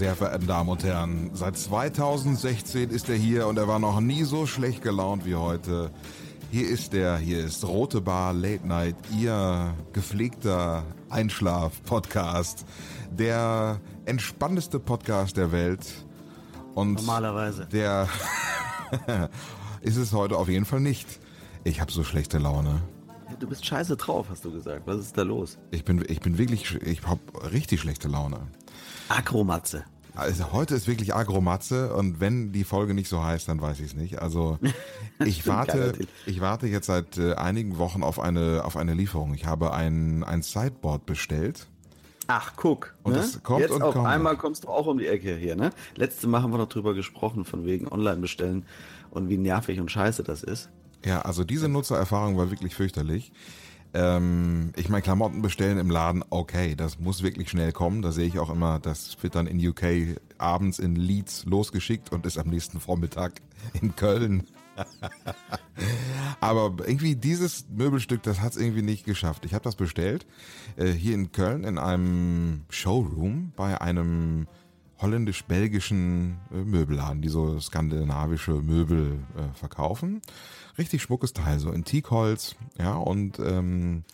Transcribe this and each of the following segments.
sehr verehrten Damen und Herren, seit 2016 ist er hier und er war noch nie so schlecht gelaunt wie heute. Hier ist er, hier ist Rote Bar Late Night, Ihr gepflegter Einschlaf-Podcast, der entspannteste Podcast der Welt. Und Normalerweise. Der ist es heute auf jeden Fall nicht. Ich habe so schlechte Laune. Du bist scheiße drauf, hast du gesagt. Was ist da los? Ich bin, ich bin wirklich, ich habe richtig schlechte Laune. Akromatze. Also heute ist wirklich Agromatze und wenn die Folge nicht so heißt, dann weiß ich es nicht. Also ich warte, ich warte jetzt seit äh, einigen Wochen auf eine auf eine Lieferung. Ich habe ein ein Sideboard bestellt. Ach, guck. Und ne? das kommt Jetzt und auf kommt. einmal kommst du auch um die Ecke hier, ne? Letzte Mal haben wir noch drüber gesprochen, von wegen Online bestellen und wie nervig und scheiße das ist. Ja, also diese Nutzererfahrung war wirklich fürchterlich. Ähm, ich meine, Klamotten bestellen im Laden, okay, das muss wirklich schnell kommen. Da sehe ich auch immer, das wird dann in UK abends in Leeds losgeschickt und ist am nächsten Vormittag in Köln. Aber irgendwie dieses Möbelstück, das hat es irgendwie nicht geschafft. Ich habe das bestellt äh, hier in Köln in einem Showroom bei einem holländisch-belgischen äh, Möbelladen, die so skandinavische Möbel äh, verkaufen. Richtig schmuckes Teil, so in Teakholz, ja, und ähm,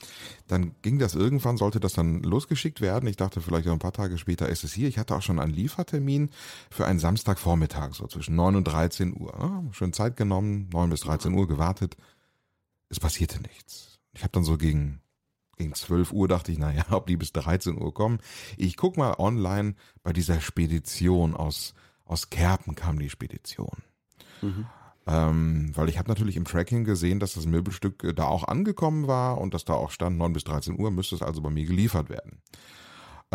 dann ging das irgendwann, sollte das dann losgeschickt werden. Ich dachte vielleicht ein paar Tage später ist es hier. Ich hatte auch schon einen Liefertermin für einen Samstagvormittag, so zwischen 9 und 13 Uhr. Ja, schön Zeit genommen, 9 bis 13 Uhr gewartet. Es passierte nichts. Ich habe dann so gegen gegen 12 Uhr dachte ich, naja, ob die bis 13 Uhr kommen. Ich guck mal online bei dieser Spedition aus, aus Kerpen kam die Spedition. Ähm, weil ich habe natürlich im Tracking gesehen, dass das Möbelstück äh, da auch angekommen war und dass da auch stand 9 bis 13 Uhr, müsste es also bei mir geliefert werden.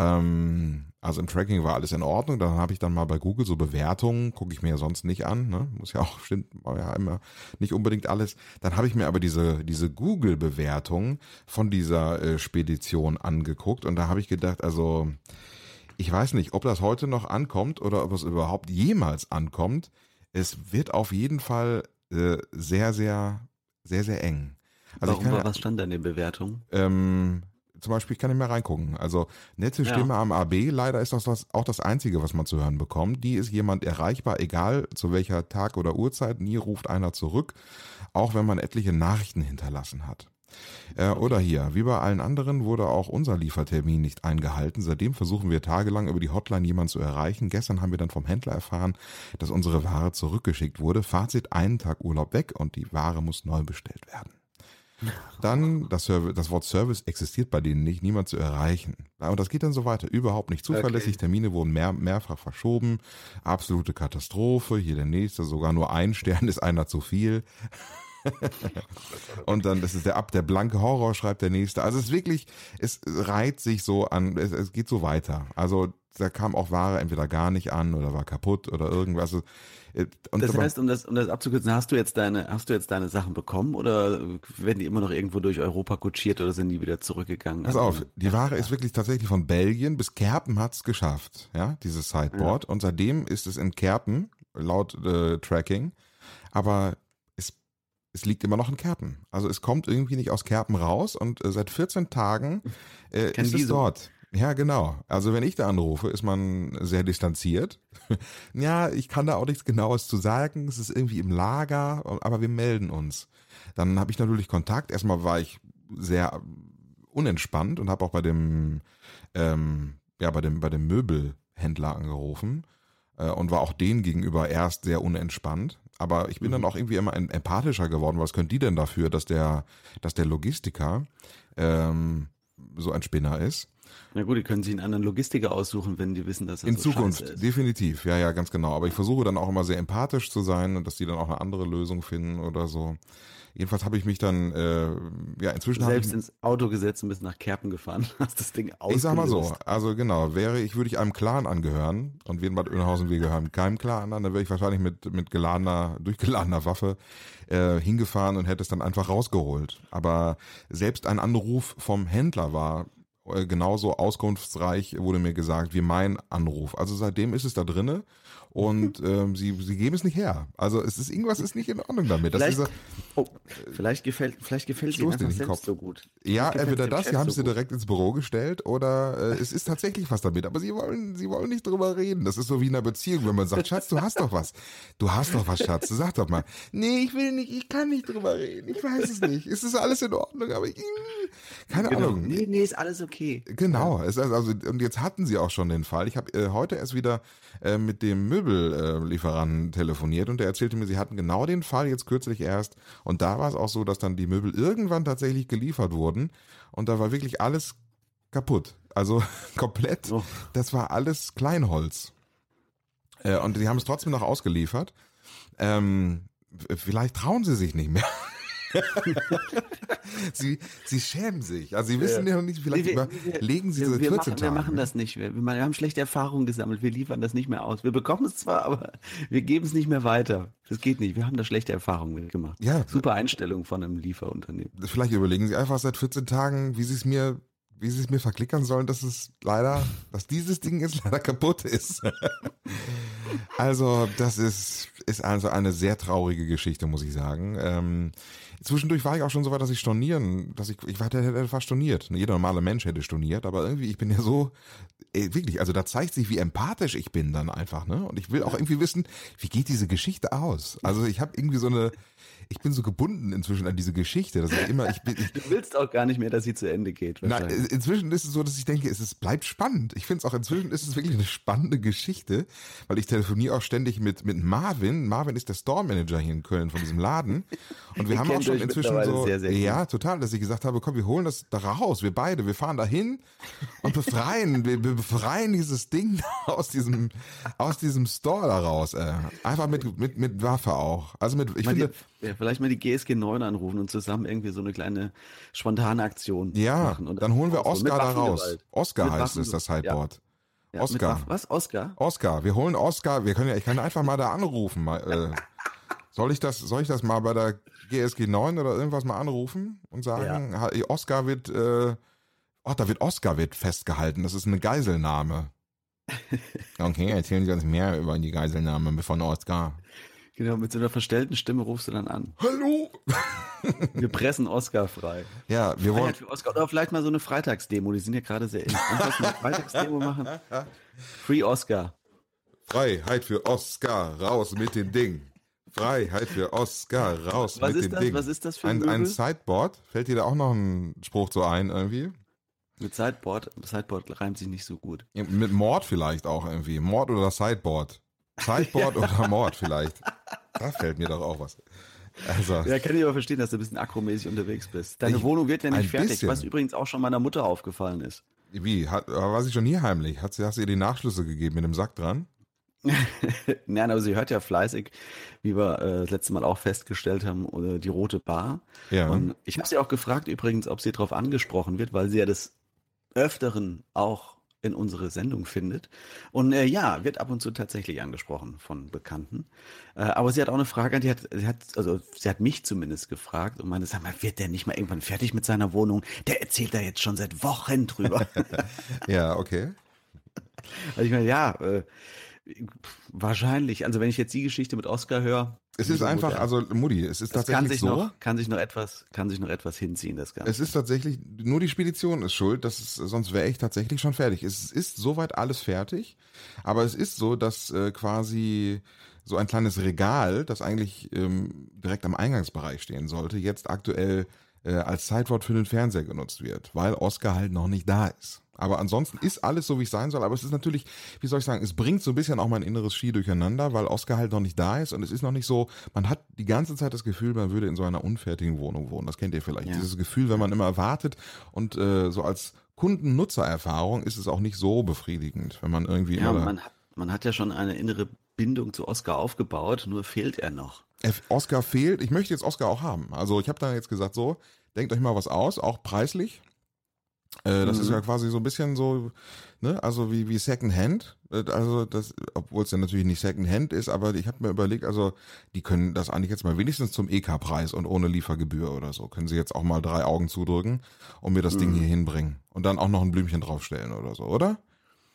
Ähm, also im Tracking war alles in Ordnung. Dann habe ich dann mal bei Google so Bewertungen, gucke ich mir ja sonst nicht an, ne? muss ja auch stimmt ja immer nicht unbedingt alles. Dann habe ich mir aber diese diese Google Bewertung von dieser äh, Spedition angeguckt und da habe ich gedacht, also ich weiß nicht, ob das heute noch ankommt oder ob es überhaupt jemals ankommt. Es wird auf jeden Fall äh, sehr sehr sehr sehr eng. Also Warum, ich kann was stand da in den Bewertungen? ähm, zum Beispiel, ich kann nicht mehr reingucken. Also nette Ja. Stimme am AB, leider ist das, das auch das Einzige, was man zu hören bekommt. Die ist jemand erreichbar, egal zu welcher Tag oder Uhrzeit, nie ruft einer zurück, auch wenn man etliche Nachrichten hinterlassen hat. Äh, Oder hier, wie bei allen anderen wurde auch unser Liefertermin nicht eingehalten. Seitdem versuchen wir tagelang über die Hotline jemanden zu erreichen. Gestern haben wir dann vom Händler erfahren, dass unsere Ware zurückgeschickt wurde. Fazit, einen Tag Urlaub weg und die Ware muss neu bestellt werden. Dann, das, das Wort Service existiert bei denen nicht, niemand zu erreichen. Und das geht dann so weiter. Überhaupt nicht zuverlässig. Okay. Termine wurden mehr, mehrfach verschoben. Absolute Katastrophe. Hier der nächste, sogar nur ein Stern ist einer zu viel. Und dann, das ist der ab, der blanke Horror, schreibt der nächste. Also es ist wirklich, es reiht sich so an, es, es geht so weiter. Also da kam auch Ware entweder gar nicht an oder war kaputt oder irgendwas. Also, äh, Und Das heißt, um das, um das abzukürzen, hast du jetzt deine, hast du jetzt deine Sachen bekommen oder werden die immer noch irgendwo durch Europa kutschiert oder sind die wieder zurückgegangen? Pass auf, die Ware ist wirklich tatsächlich von Belgien bis Kerpen hat's geschafft, ja, dieses Sideboard. Und seitdem ist es in Kerpen, laut äh, Tracking, aber es, es liegt immer noch in Kerpen. Also es kommt irgendwie nicht aus Kerpen raus und äh, seit 14 Tagen äh, ist es dort. Ja, genau. Also wenn ich da anrufe, ist man sehr distanziert. ja, ich kann da auch nichts Genaues zu sagen. Es ist irgendwie im Lager, aber wir melden uns. Dann habe ich natürlich Kontakt. Erstmal war ich sehr unentspannt und habe auch bei dem ähm, ja bei dem bei dem Möbelhändler angerufen äh, und war auch denen gegenüber erst sehr unentspannt. Aber ich bin dann auch irgendwie immer em- empathischer geworden. Was können die denn dafür, dass der dass der Logistiker ähm, so ein Spinner ist? Na gut, die können sich einen anderen Logistiker aussuchen, wenn die wissen, dass es In so Zukunft, definitiv, ja, ja, ganz genau. Aber ich versuche dann auch immer sehr empathisch zu sein und dass die dann auch eine andere Lösung finden oder so. Jedenfalls habe ich mich dann, äh, ja, inzwischen habe ich, Selbst ins Auto gesetzt und bist nach Kerpen gefahren, hast das Ding ausgelöst. ich sag mal so, also genau, wäre ich, würde ich einem Clan angehören und wir in Bad Oeynhausen, wir gehören keinem Clan an, dann wäre ich wahrscheinlich mit, mit geladener, durchgeladener Waffe äh, hingefahren und hätte es dann einfach rausgeholt. Aber selbst ein Anruf vom Händler war genauso auskunftsreich, wurde mir gesagt, wie mein Anruf. Also seitdem ist es da drinne und ähm, sie, sie geben es nicht her. Also es ist irgendwas ist nicht in Ordnung damit. Vielleicht, ist, oh, vielleicht gefällt, vielleicht gefällt sie einfach selbst Kopf. so gut. ja, entweder das, sie haben so sie gut. direkt ins Büro gestellt oder äh, es ist tatsächlich was damit. Aber sie wollen, sie wollen nicht drüber reden. Das ist so wie in einer Beziehung, wenn man sagt, Schatz, du hast doch was. Du hast doch was, Schatz. Sag doch mal. Nee, ich will nicht, ich kann nicht drüber reden. Ich weiß es nicht. Es ist alles in Ordnung, aber ich, keine Genau. Ahnung. Nee, nee, ist alles okay. Genau, ist also und jetzt hatten sie auch schon den Fall. Ich habe äh, heute erst wieder äh, mit dem Möbellieferanten äh, Lieferanten telefoniert und der erzählte mir, sie hatten genau den Fall jetzt kürzlich erst und da war es auch so, dass dann die Möbel irgendwann tatsächlich geliefert wurden und da war wirklich alles kaputt. Also komplett. Oh. Das war alles Kleinholz. Äh, und die haben es trotzdem noch ausgeliefert. Ähm, vielleicht trauen sie sich nicht mehr. sie, sie schämen sich. Also sie wissen ja, noch nicht, vielleicht Nee, wir- überlegen sie wir, seit wir, 14 machen, wir Tagen. machen das nicht. Wir, wir haben schlechte Erfahrungen gesammelt. Wir liefern das nicht mehr aus. Wir bekommen es zwar, aber wir geben es nicht mehr weiter. Das geht nicht. Wir haben da schlechte Erfahrungen gemacht. Ja. Super Einstellung von einem Lieferunternehmen. Vielleicht überlegen sie einfach seit 14 Tagen, wie sie es mir, wie sie es mir verklickern sollen, dass es leider, dass dieses Ding jetzt leider kaputt ist. also, das ist, ist also eine sehr traurige Geschichte, muss ich sagen. Ähm, zwischendurch war ich auch schon so weit, dass ich stornieren, dass ich, ich hätte fast storniert. Jeder normale Mensch hätte storniert, aber irgendwie, ich bin ja so, wirklich, also da zeigt sich, wie empathisch ich bin dann einfach, ne? Und ich will auch irgendwie wissen, wie geht diese Geschichte aus? Also ich habe irgendwie so eine, ich bin so gebunden inzwischen an diese Geschichte, dass ich immer, ich bin, ich, Du willst auch gar nicht mehr, dass sie zu Ende geht. Nein, inzwischen ist es so, dass ich denke, es ist, bleibt spannend. Ich finde es auch inzwischen ist es wirklich eine spannende Geschichte, weil ich telefoniere auch ständig mit, mit Marvin. Marvin ist der Store Manager hier in Köln von diesem Laden. Und wir Ihr haben auch schon inzwischen so, sehr, sehr ja, total, dass ich gesagt habe, komm, wir holen das da raus, wir beide, wir fahren da hin und befreien, wir, wir befreien dieses Ding aus diesem, aus diesem Store da raus, äh. Einfach mit, mit, mit Waffe auch. Also mit, ich Mal finde, die, ja, vielleicht mal die GSG 9 anrufen und zusammen irgendwie so eine kleine spontane Aktion ja, machen. und dann holen wir Oscar da raus. Oscar Mit heißt es, das Sideboard. Ja, mit Oscar. Was? Oscar? Oscar, wir holen Oscar. Wir können ja, ich kann einfach mal da anrufen. Mal, äh, soll ich das, soll ich das mal bei der GSG 9 oder irgendwas mal anrufen und sagen, ha- Oscar wird, äh, oh, da wird Oscar wird festgehalten. Das ist eine Geiselnahme. Okay, erzählen Sie uns mehr über die Geiselnahme von Oscar. Genau, mit so einer verstellten Stimme rufst du dann an. Hallo. Wir pressen Oscar frei. Ja, wir wollen, Oscar. Oder vielleicht mal so eine Freitagsdemo, die sind ja gerade sehr in. Eine Freitagsdemo machen. Free Oscar. Freiheit für Oscar, raus mit dem Ding. Freiheit für Oscar, raus Was mit ist dem das? Ding. Was ist das für ein ein, ein? Sideboard? Fällt dir da auch noch ein Spruch so ein irgendwie? Mit Sideboard. Sideboard reimt sich nicht so gut. Ja, Mit Mord vielleicht auch irgendwie. Mord oder Sideboard. Sideboard oder Mord vielleicht. Da fällt mir doch auch was. Also, Ja, kann ich aber verstehen, dass du ein bisschen akromäßig unterwegs bist. Deine Ich- Wohnung wird ja nicht fertig, bisschen. was übrigens auch schon meiner Mutter aufgefallen ist. wie? Hat, war sie schon hier heimlich? Hat sie, hast du ihr die Nachschlüsse gegeben mit dem Sack dran? Nein, aber sie hört ja fleißig, wie wir äh, das letzte Mal auch festgestellt haben, äh, die rote Bar. Ja. Und ich habe sie auch gefragt übrigens, ob sie darauf angesprochen wird, weil sie ja des Öfteren auch in unsere Sendung findet. Und äh, ja, wird ab und zu tatsächlich angesprochen von Bekannten. Äh, aber sie hat auch eine Frage, die hat, sie hat, also sie hat mich zumindest gefragt und meinte, sag mal, wird der nicht mal irgendwann fertig mit seiner Wohnung? Der erzählt da jetzt schon seit Wochen drüber. Ja, okay. Also ich meine, ja, äh, wahrscheinlich. Also wenn ich jetzt die Geschichte mit Oscar höre, Es ist einfach, also Mutti, es ist das kann tatsächlich sich so. noch, kann sich noch etwas, kann sich noch etwas hinziehen, das Ganze. Es ist tatsächlich, nur die Spedition ist schuld, das ist, sonst wäre ich tatsächlich schon fertig. Es ist soweit alles fertig, aber es ist so, dass äh, quasi so ein kleines Regal, das eigentlich ähm, direkt am Eingangsbereich stehen sollte, jetzt aktuell äh, als Sideboard für den Fernseher genutzt wird, weil Oscar halt noch nicht da ist. Aber ansonsten ist alles so, wie es sein soll. Aber es ist natürlich, wie soll ich sagen, es bringt so ein bisschen auch mein inneres Ski durcheinander, weil Oscar halt noch nicht da ist. Und es ist noch nicht so, man hat die ganze Zeit das Gefühl, man würde in so einer unfertigen Wohnung wohnen. Das kennt ihr vielleicht. Ja. Dieses Gefühl, wenn man immer wartet und äh, so als Kundennutzererfahrung ist es auch nicht so befriedigend, wenn man irgendwie Ja, man hat, man hat ja schon eine innere Bindung zu Oscar aufgebaut, nur fehlt er noch. Oscar fehlt. Ich möchte jetzt Oscar auch haben. Also ich habe da jetzt gesagt, so, denkt euch mal was aus, auch preislich. Äh, das Mhm. ist ja quasi so ein bisschen so, ne, also wie, wie Second Hand. Äh, Also das, obwohl es ja natürlich nicht Second Hand ist, aber ich habe mir überlegt, also die können das eigentlich jetzt mal wenigstens zum EK-Preis und ohne Liefergebühr oder so. Können sie jetzt auch mal drei Augen zudrücken und mir das Ding Mhm. hier hinbringen. Und dann auch noch ein Blümchen draufstellen oder so, oder?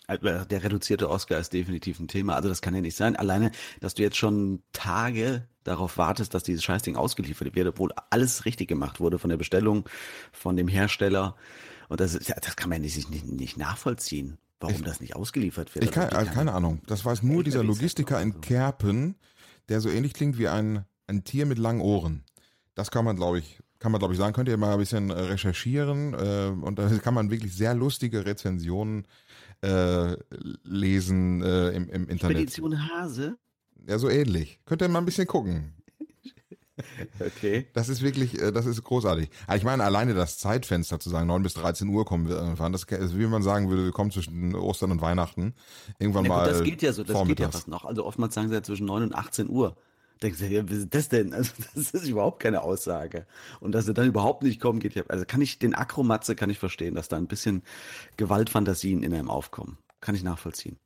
Also, Der reduzierte Oscar ist definitiv ein Thema. Also das kann ja nicht sein. Alleine, dass du jetzt schon Tage darauf wartest, dass dieses Scheißding ausgeliefert wird, obwohl alles richtig gemacht wurde von der Bestellung, von dem Hersteller. Und das, das kann man ja nicht, nicht, nicht nachvollziehen, warum das nicht ausgeliefert wird. Ich kann, Also, keine Ahnung. Das weiß nur dieser Logistiker in? Kerpen, der so ähnlich klingt wie ein, ein Tier mit langen Ohren. Das kann man, glaube ich, kann man, glaube ich, sagen. Könnt ihr mal ein bisschen äh, recherchieren äh, und da kann man wirklich sehr lustige Rezensionen äh, lesen äh, im, im Internet. Spedition Hase? Ja, so ähnlich. Könnt ihr mal ein bisschen gucken. Okay. Das ist wirklich, äh, das ist großartig. Aber ich meine, alleine das Zeitfenster zu sagen, 9 bis 13 Uhr kommen wir irgendwann, das ist, wie man sagen würde, wir kommen zwischen Ostern und Weihnachten. Irgendwann Ja, mal. gut, das geht ja so, das geht ja fast noch. Also oftmals sagen sie ja zwischen 9 und 18 Uhr. Denkst du, ja, was ist das denn? Also, das ist überhaupt keine Aussage. Und dass sie dann überhaupt nicht kommen, geht ja. Also kann ich, den Akromatze kann ich verstehen, dass da ein bisschen Gewaltfantasien in einem aufkommen. Kann ich nachvollziehen.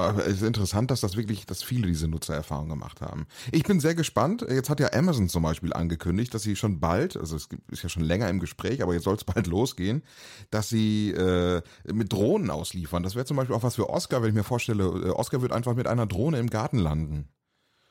Aber es ist interessant, dass das wirklich, dass viele diese Nutzererfahrung gemacht haben. Ich bin sehr gespannt. Jetzt hat ja Amazon zum Beispiel angekündigt, dass sie schon bald, also es ist ja schon länger im Gespräch, aber jetzt soll es bald losgehen, dass sie äh, mit Drohnen ausliefern. Das wäre zum Beispiel auch was für Oscar, wenn ich mir vorstelle, äh, Oscar wird einfach mit einer Drohne im Garten landen.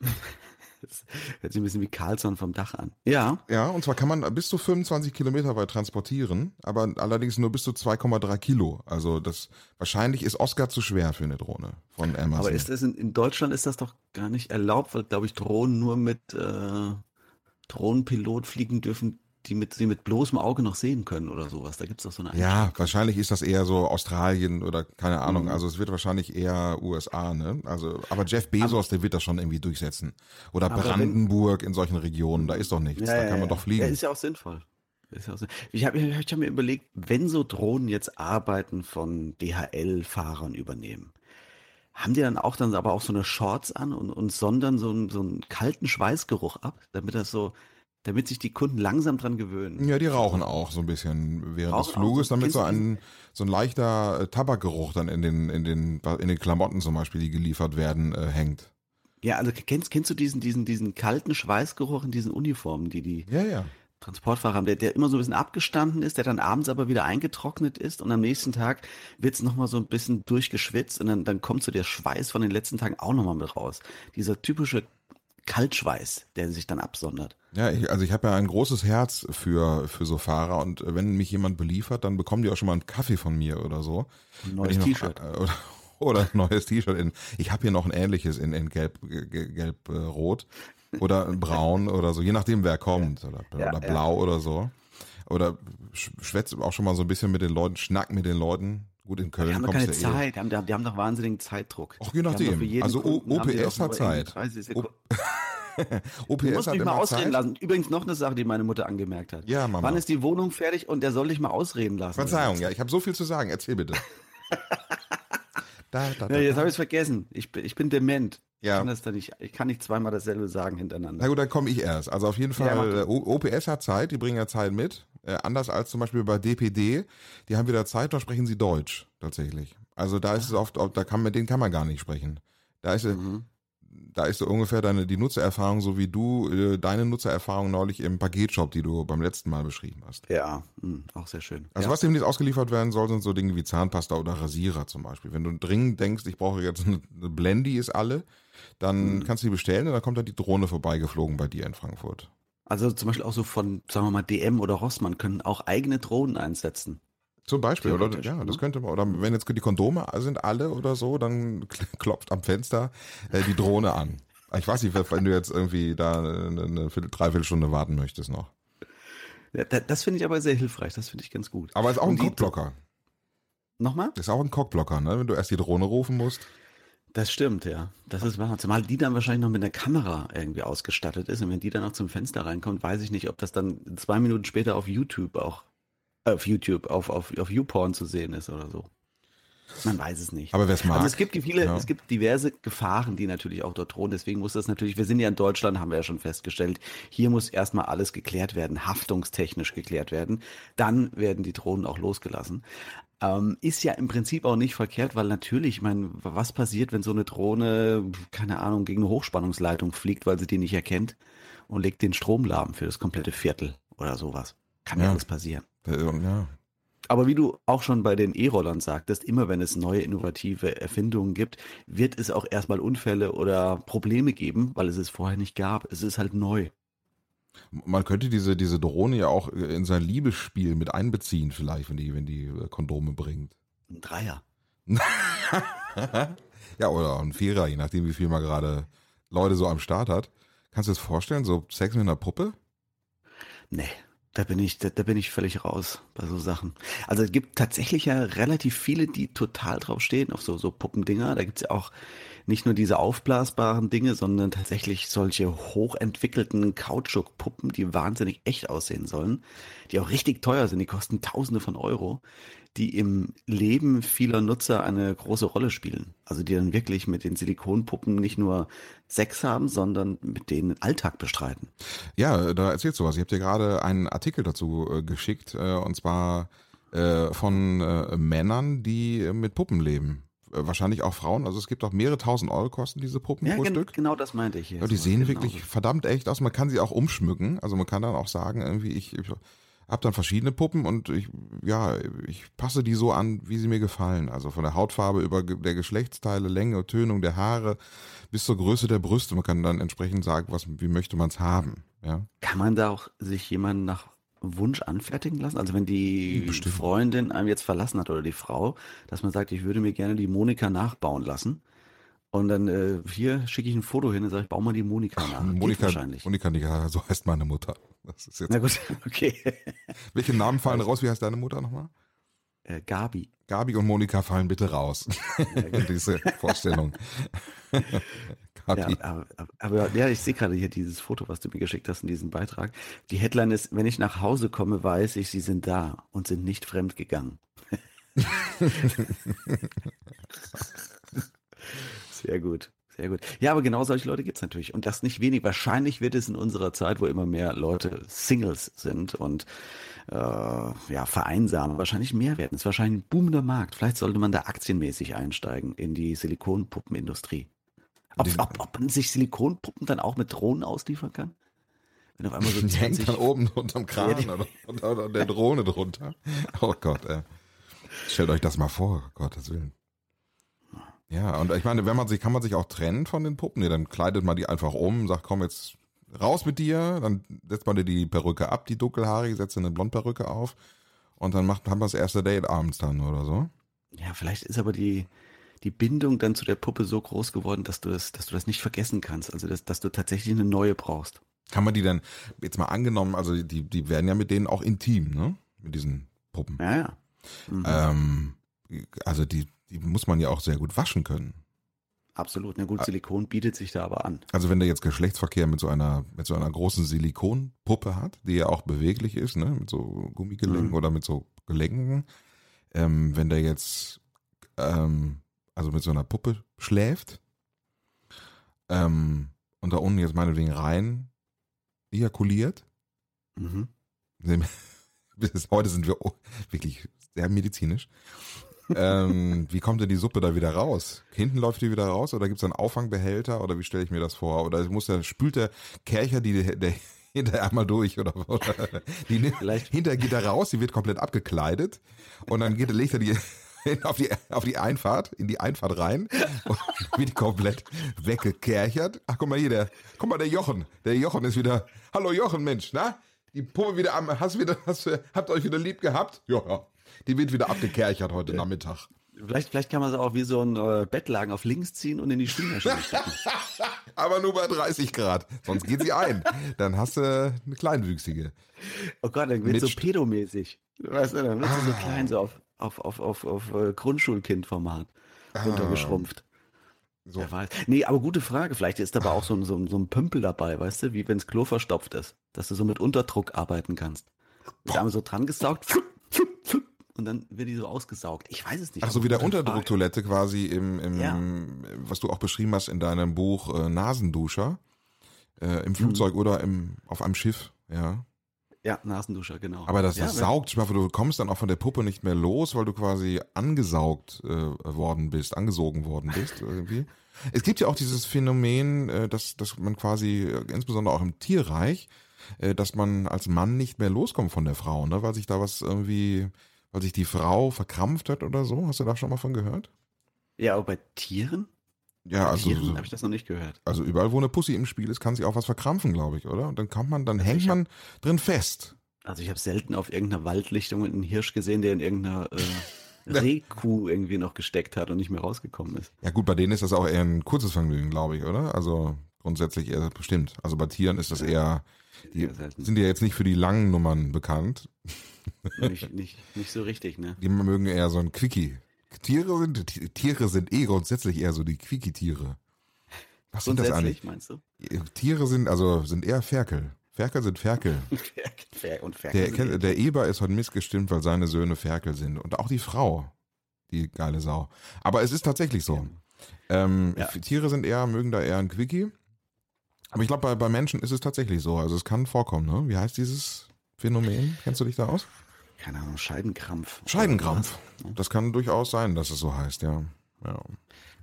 Das hört sich ein bisschen wie Carlson vom Dach an. Ja. Ja, und zwar kann man bis zu 25 Kilometer weit transportieren, aber allerdings nur bis zu 2,3 Kilo. Also das wahrscheinlich ist Oscar zu schwer für eine Drohne von Amazon. Aber ist das in, in Deutschland ist das doch gar nicht erlaubt, weil, glaube ich, Drohnen nur mit äh, Drohnenpilot fliegen dürfen, die mit sie mit bloßem Auge noch sehen können oder sowas. Da gibt's doch so eine Ja, wahrscheinlich ist das eher so Australien oder keine Ahnung. Mhm. Also es wird wahrscheinlich eher USA, ne? Also, aber Jeff Bezos, der wird das schon irgendwie durchsetzen. Oder Aber wenn- Brandenburg in solchen Regionen, da ist doch nichts. da kann man doch Ja, fliegen. ist ja auch sinnvoll. Ist ja auch sinn- Ich habe ich hab mir überlegt, wenn so Drohnen jetzt Arbeiten von DHL-Fahrern übernehmen, haben die dann auch dann aber auch so eine Shorts an und, und sondern so einen, so einen kalten Schweißgeruch ab, damit das so, damit sich die Kunden langsam dran gewöhnen. ja, die rauchen auch so ein bisschen während Rauchen des Fluges, so. damit so ein, so ein leichter äh, Tabakgeruch dann in den, in den, in den Klamotten zum Beispiel, die geliefert werden, äh, hängt. Ja, also kennst, kennst du diesen, diesen, diesen kalten Schweißgeruch in diesen Uniformen, die die Ja, ja. Transportfahrer haben, der, der immer so ein bisschen abgestanden ist, der dann abends aber wieder eingetrocknet ist und am nächsten Tag wird's noch nochmal so ein bisschen durchgeschwitzt und dann, dann kommt so der Schweiß von den letzten Tagen auch nochmal mit raus. Dieser typische Kaltschweiß, der sich dann absondert. Ja, ich, also ich habe ja ein großes Herz für, für so Fahrer und wenn mich jemand beliefert, dann bekommen die auch schon mal einen Kaffee von mir oder so. Ein neues T-Shirt. äh, Oder, oder ein neues T-Shirt. in Ich habe hier noch ein ähnliches in, in gelb, ge- ge- gelb äh, rot oder braun oder so, je nachdem wer kommt oder, Ja, oder ja. blau oder so. Oder sch- schwätze auch schon mal so ein bisschen mit den Leuten, schnack mit den Leuten. Gut, in Köln Die haben doch kommst keine eh. Zeit, die haben, die haben- doch wahnsinnigen Zeitdruck. Auch je nachdem. Also Kunden OPS hat Zeit. 30 Sekunden. OPS Du musst hat mich mal ausreden Zeit. lassen. Übrigens noch eine Sache, die meine Mutter angemerkt hat. Ja, Mama. Wann ist die Wohnung fertig und der soll dich mal ausreden lassen? Verzeihung, ja, ich habe so viel zu sagen. Erzähl bitte. da, da, da, Ja, jetzt habe ich es vergessen. Ich bin, ich bin dement. Ja. Ich kann das da nicht, ich kann nicht zweimal dasselbe sagen hintereinander. Na gut, dann komme ich erst. Also auf jeden Ja, Fall, du. äh, OPS hat Zeit, die bringen ja Zeit mit. Äh, anders als zum Beispiel bei DPD, die haben wieder Zeit, da sprechen sie Deutsch tatsächlich. Also da ist es oft, da kann man, den kann man gar nicht sprechen. Da ist, Mhm. Da ist so ungefähr deine die Nutzererfahrung, so wie du äh, deine Nutzererfahrung neulich im Paketshop, die du beim letzten Mal beschrieben hast. Ja, mh, auch sehr schön. Also ja. was demnächst ausgeliefert werden soll, sind so Dinge wie Zahnpasta oder Rasierer zum Beispiel. Wenn du dringend denkst, ich brauche jetzt eine eine Blendy ist alle, dann Mhm. kannst du die bestellen und dann kommt da die Drohne vorbeigeflogen bei dir in Frankfurt. Also zum Beispiel auch so von, sagen wir mal, DM oder Rossmann können auch eigene Drohnen einsetzen. Zum Beispiel, oder? Ja, das ne? könnte man. Oder wenn jetzt die Kondome sind alle oder so, dann kl- klopft am Fenster äh, die Drohne an. Ich weiß nicht, wenn du jetzt irgendwie da eine, eine Viertel, Dreiviertelstunde warten möchtest noch. Ja, da- das finde ich aber sehr hilfreich, das finde ich ganz gut. Aber ist auch ein Cockblocker. Nochmal? Ist auch ein Cockblocker, ne? Wenn du erst die Drohne rufen musst. Das stimmt, ja. Das ist wahr. Zumal die dann wahrscheinlich noch mit einer Kamera irgendwie ausgestattet ist. Und wenn die dann noch zum Fenster reinkommt, weiß ich nicht, ob das dann zwei Minuten später auf YouTube auch auf YouTube, auf, auf, auf YouPorn zu sehen ist oder so. Man weiß es nicht. Aber wer es mag. Also es gibt viele, ja. es gibt diverse Gefahren, die natürlich auch dort drohen. Deswegen muss das natürlich, wir sind ja in Deutschland, haben wir ja schon festgestellt, hier muss erstmal alles geklärt werden, haftungstechnisch geklärt werden. Dann werden die Drohnen auch losgelassen. Ähm, ist ja im Prinzip auch nicht verkehrt, weil natürlich, ich meine, was passiert, wenn so eine Drohne, keine Ahnung, gegen eine Hochspannungsleitung fliegt, weil sie die nicht erkennt und legt den Strom lahm für das komplette Viertel oder sowas. Kann ja, alles passieren. Äh, Ja. Aber wie du auch schon bei den E-Rollern sagtest, immer wenn es neue innovative Erfindungen gibt, wird es auch erstmal Unfälle oder Probleme geben, weil es es vorher nicht gab. Es ist halt neu. Man könnte diese, diese Drohne ja auch in sein Liebesspiel mit einbeziehen, vielleicht, wenn die, wenn die äh, Kondome bringt. Ein Dreier. ja, oder ein Vierer, je nachdem, wie viel man gerade Leute so am Start hat. Kannst du dir das vorstellen, so Sex mit einer Puppe? Nee, da bin ich, da, da bin ich völlig raus bei so Sachen. Also es gibt tatsächlich ja relativ viele, die total drauf stehen, auf so, so Puppendinger. Da gibt's ja auch nicht nur diese aufblasbaren Dinge, sondern tatsächlich solche hochentwickelten Kautschukpuppen, die wahnsinnig echt aussehen sollen, die auch richtig teuer sind, die kosten Tausende von Euro, die im Leben vieler Nutzer eine große Rolle spielen. Also die dann wirklich mit den Silikonpuppen nicht nur Sex haben, sondern mit denen den Alltag bestreiten. Ja, da erzählst du was. Ich habe dir gerade einen Artikel dazu äh, geschickt, äh, und zwar äh, von Männern, die mit Puppen leben. Wahrscheinlich auch Frauen. Also es gibt auch mehrere tausend Euro kosten diese Puppen Ja, pro gen Stück. genau das meinte ich hier. Ja, die sehen genau wirklich so. verdammt echt aus. Man kann sie auch umschmücken. Also man kann dann auch sagen, irgendwie, ich, ich habe dann verschiedene Puppen und ich, ja, ich passe die so an, wie sie mir gefallen. Also von der Hautfarbe über der Geschlechtsteile, Länge, Tönung der Haare bis zur Größe der Brüste. Man kann dann entsprechend sagen, was, wie möchte man es haben. Ja. Kann man da auch sich jemanden nach Wunsch anfertigen lassen? Also wenn die Bestimmt. Freundin einem jetzt verlassen hat oder die Frau, dass man sagt, ich würde mir gerne die Monika nachbauen lassen. Und dann äh, hier schicke ich ein Foto hin und sage, ich baue mal die Monika nach. Monika, wahrscheinlich. Monika Nicker, so heißt meine Mutter. Das ist jetzt, Na gut, okay. welche Namen fallen raus? Wie heißt deine Mutter nochmal? Äh, Gabi. Gabi und Monika fallen bitte raus. Diese Vorstellung. Ja, Gabi. aber, aber ja, ich sehe gerade hier dieses Foto, was du mir geschickt hast in diesem Beitrag. Die Headline ist, wenn ich nach Hause komme, weiß ich, sie sind da und sind nicht fremd gegangen. Sehr gut, sehr gut. Ja, aber genau solche Leute gibt's natürlich. Und das nicht wenig. Wahrscheinlich wird es in unserer Zeit, wo immer mehr Leute Singles sind und äh, ja, vereinsamen, wahrscheinlich mehr werden. Es ist wahrscheinlich ein boomender Markt. Vielleicht sollte man da aktienmäßig einsteigen in die Silikonpuppenindustrie. Ob, ob, ob man sich Silikonpuppen dann auch mit Drohnen ausliefern kann? Wenn auf einmal so Die hängt 20 dann oben unterm Kran oder unter, unter der Drohne drunter. Oh Gott, ey. Stellt euch das mal vor, Gottes Willen. Ja, und ich meine, wenn man sich, kann man sich auch trennen von den Puppen? Nee, dann kleidet man die einfach um, sagt, komm jetzt raus mit dir, dann setzt man dir die Perücke ab, die dunkelhaarige, setzt dir eine Blondperücke auf und dann macht, haben wir das erste Date abends dann oder so. Ja, vielleicht ist aber die, die Bindung dann zu der Puppe so groß geworden, dass du das, dass du das nicht vergessen kannst. Also, dass, dass du tatsächlich eine neue brauchst. Kann man die dann, jetzt mal angenommen, also die, die werden ja mit denen auch intim, ne? Mit diesen Puppen. Ja, ja. Mhm. Ähm, also die, die muss man ja auch sehr gut waschen können. Absolut. Na gut, Silikon bietet sich da aber an. Also wenn der jetzt Geschlechtsverkehr mit so einer mit so einer großen Silikonpuppe hat, die ja auch beweglich ist, ne, mit so Gummigelenken Mhm. oder mit so Gelenken, ähm, wenn der jetzt ähm, also mit so einer Puppe schläft ähm, und da unten jetzt meinetwegen rein ejakuliert, Mhm. bis heute sind wir wirklich sehr medizinisch. Ähm, wie kommt denn die Suppe da wieder raus? Hinten läuft die wieder raus oder gibt es einen Auffangbehälter oder wie stelle ich mir das vor? Oder muss der, spült der Kercher die der, hinterher einmal durch oder, oder die nimmt- Vielleicht- hinterher geht er raus, die wird komplett abgekleidet und dann geht, legt er die auf die, auf die Einfahrt, in die Einfahrt rein und wird komplett weggekerchert. Ach, guck mal hier, der, guck mal, der Jochen. Der Jochen ist wieder, hallo Jochen, Mensch, na? Die Puppe wieder am, hast wieder, hast, habt euch wieder lieb gehabt? Ja, ja. Die wird wieder abgekerchert heute Nachmittag. Vielleicht, vielleicht kann man sie auch wie so ein äh, Bettlaken auf links ziehen und in die Spülmaschine stecken. Aber nur bei 30 Grad. Sonst geht sie ein. Dann hast du eine Kleinwüchsige. Oh Gott, dann wird so pedomäßig. Weißt du, dann wird sie so Ah. klein, so auf, auf, auf, auf, auf äh, Grundschulkindformat runtergeschrumpft. So. Wer weiß. Nee, aber gute Frage. Vielleicht ist aber auch so ein, so ein, so ein Pümpel dabei, weißt du, wie wenn's Klo verstopft ist. Dass du so mit Unterdruck arbeiten kannst. Wird einmal so dran gesaugt und dann wird die so ausgesaugt. Ich weiß es nicht. Ach so, wie der. Unterdrucktoilette quasi im, im Ja. was du auch beschrieben hast in deinem Buch äh, Nasenduscher. Äh, Im Flugzeug oder im, auf einem Schiff, ja. Ja, Nasenduscher, genau. Aber das, ja, das saugt, ich meine, du kommst dann auch von der Puppe nicht mehr los, weil du quasi angesaugt äh, worden bist, angesogen worden bist irgendwie. Es gibt ja auch dieses Phänomen, äh, dass, dass man quasi, äh, insbesondere auch im Tierreich, äh, dass man als Mann nicht mehr loskommt von der Frau, ne? weil sich da was irgendwie, weil sich die Frau verkrampft hat oder so. Hast du da schon mal von gehört? Ja, aber bei Tieren? Ja, bei also, Tieren habe ich das noch nicht gehört. also überall, wo eine Pussy im Spiel ist, kann sich auch was verkrampfen, glaube ich, oder? Und dann kann man, dann hängt man drin fest. Also ich habe selten auf irgendeiner Waldlichtung einen Hirsch gesehen, der in irgendeiner äh, Rehkuh irgendwie noch gesteckt hat und nicht mehr rausgekommen ist. Ja gut, bei denen ist das auch eher ein kurzes Vergnügen, glaube ich, oder? Also grundsätzlich eher bestimmt. Also bei Tieren ist das eher, die sind ja jetzt nicht für die langen Nummern bekannt. Nicht, nicht, nicht so richtig, ne? Die mögen eher so ein Quickie. Tiere sind, Ti- Tiere sind eh grundsätzlich eher so die Quickie-Tiere. Was sind das eigentlich? meinst du? Tiere sind, also sind eher Ferkel. Ferkel sind Ferkel. Fer und Ferkel Der, der Eber ist heute missgestimmt, weil seine Söhne Ferkel sind. Und auch die Frau. Die geile Sau. Aber es ist tatsächlich so. Ähm, Ja. Tiere sind eher, mögen da eher ein Quickie. Aber ich glaube, bei, bei Menschen ist es tatsächlich so. Also es kann vorkommen, ne? Wie heißt dieses Phänomen? Kennst du dich da aus? Keine Ahnung, Scheidenkrampf. Scheidenkrampf. Das kann durchaus sein, dass es so heißt, ja. ja.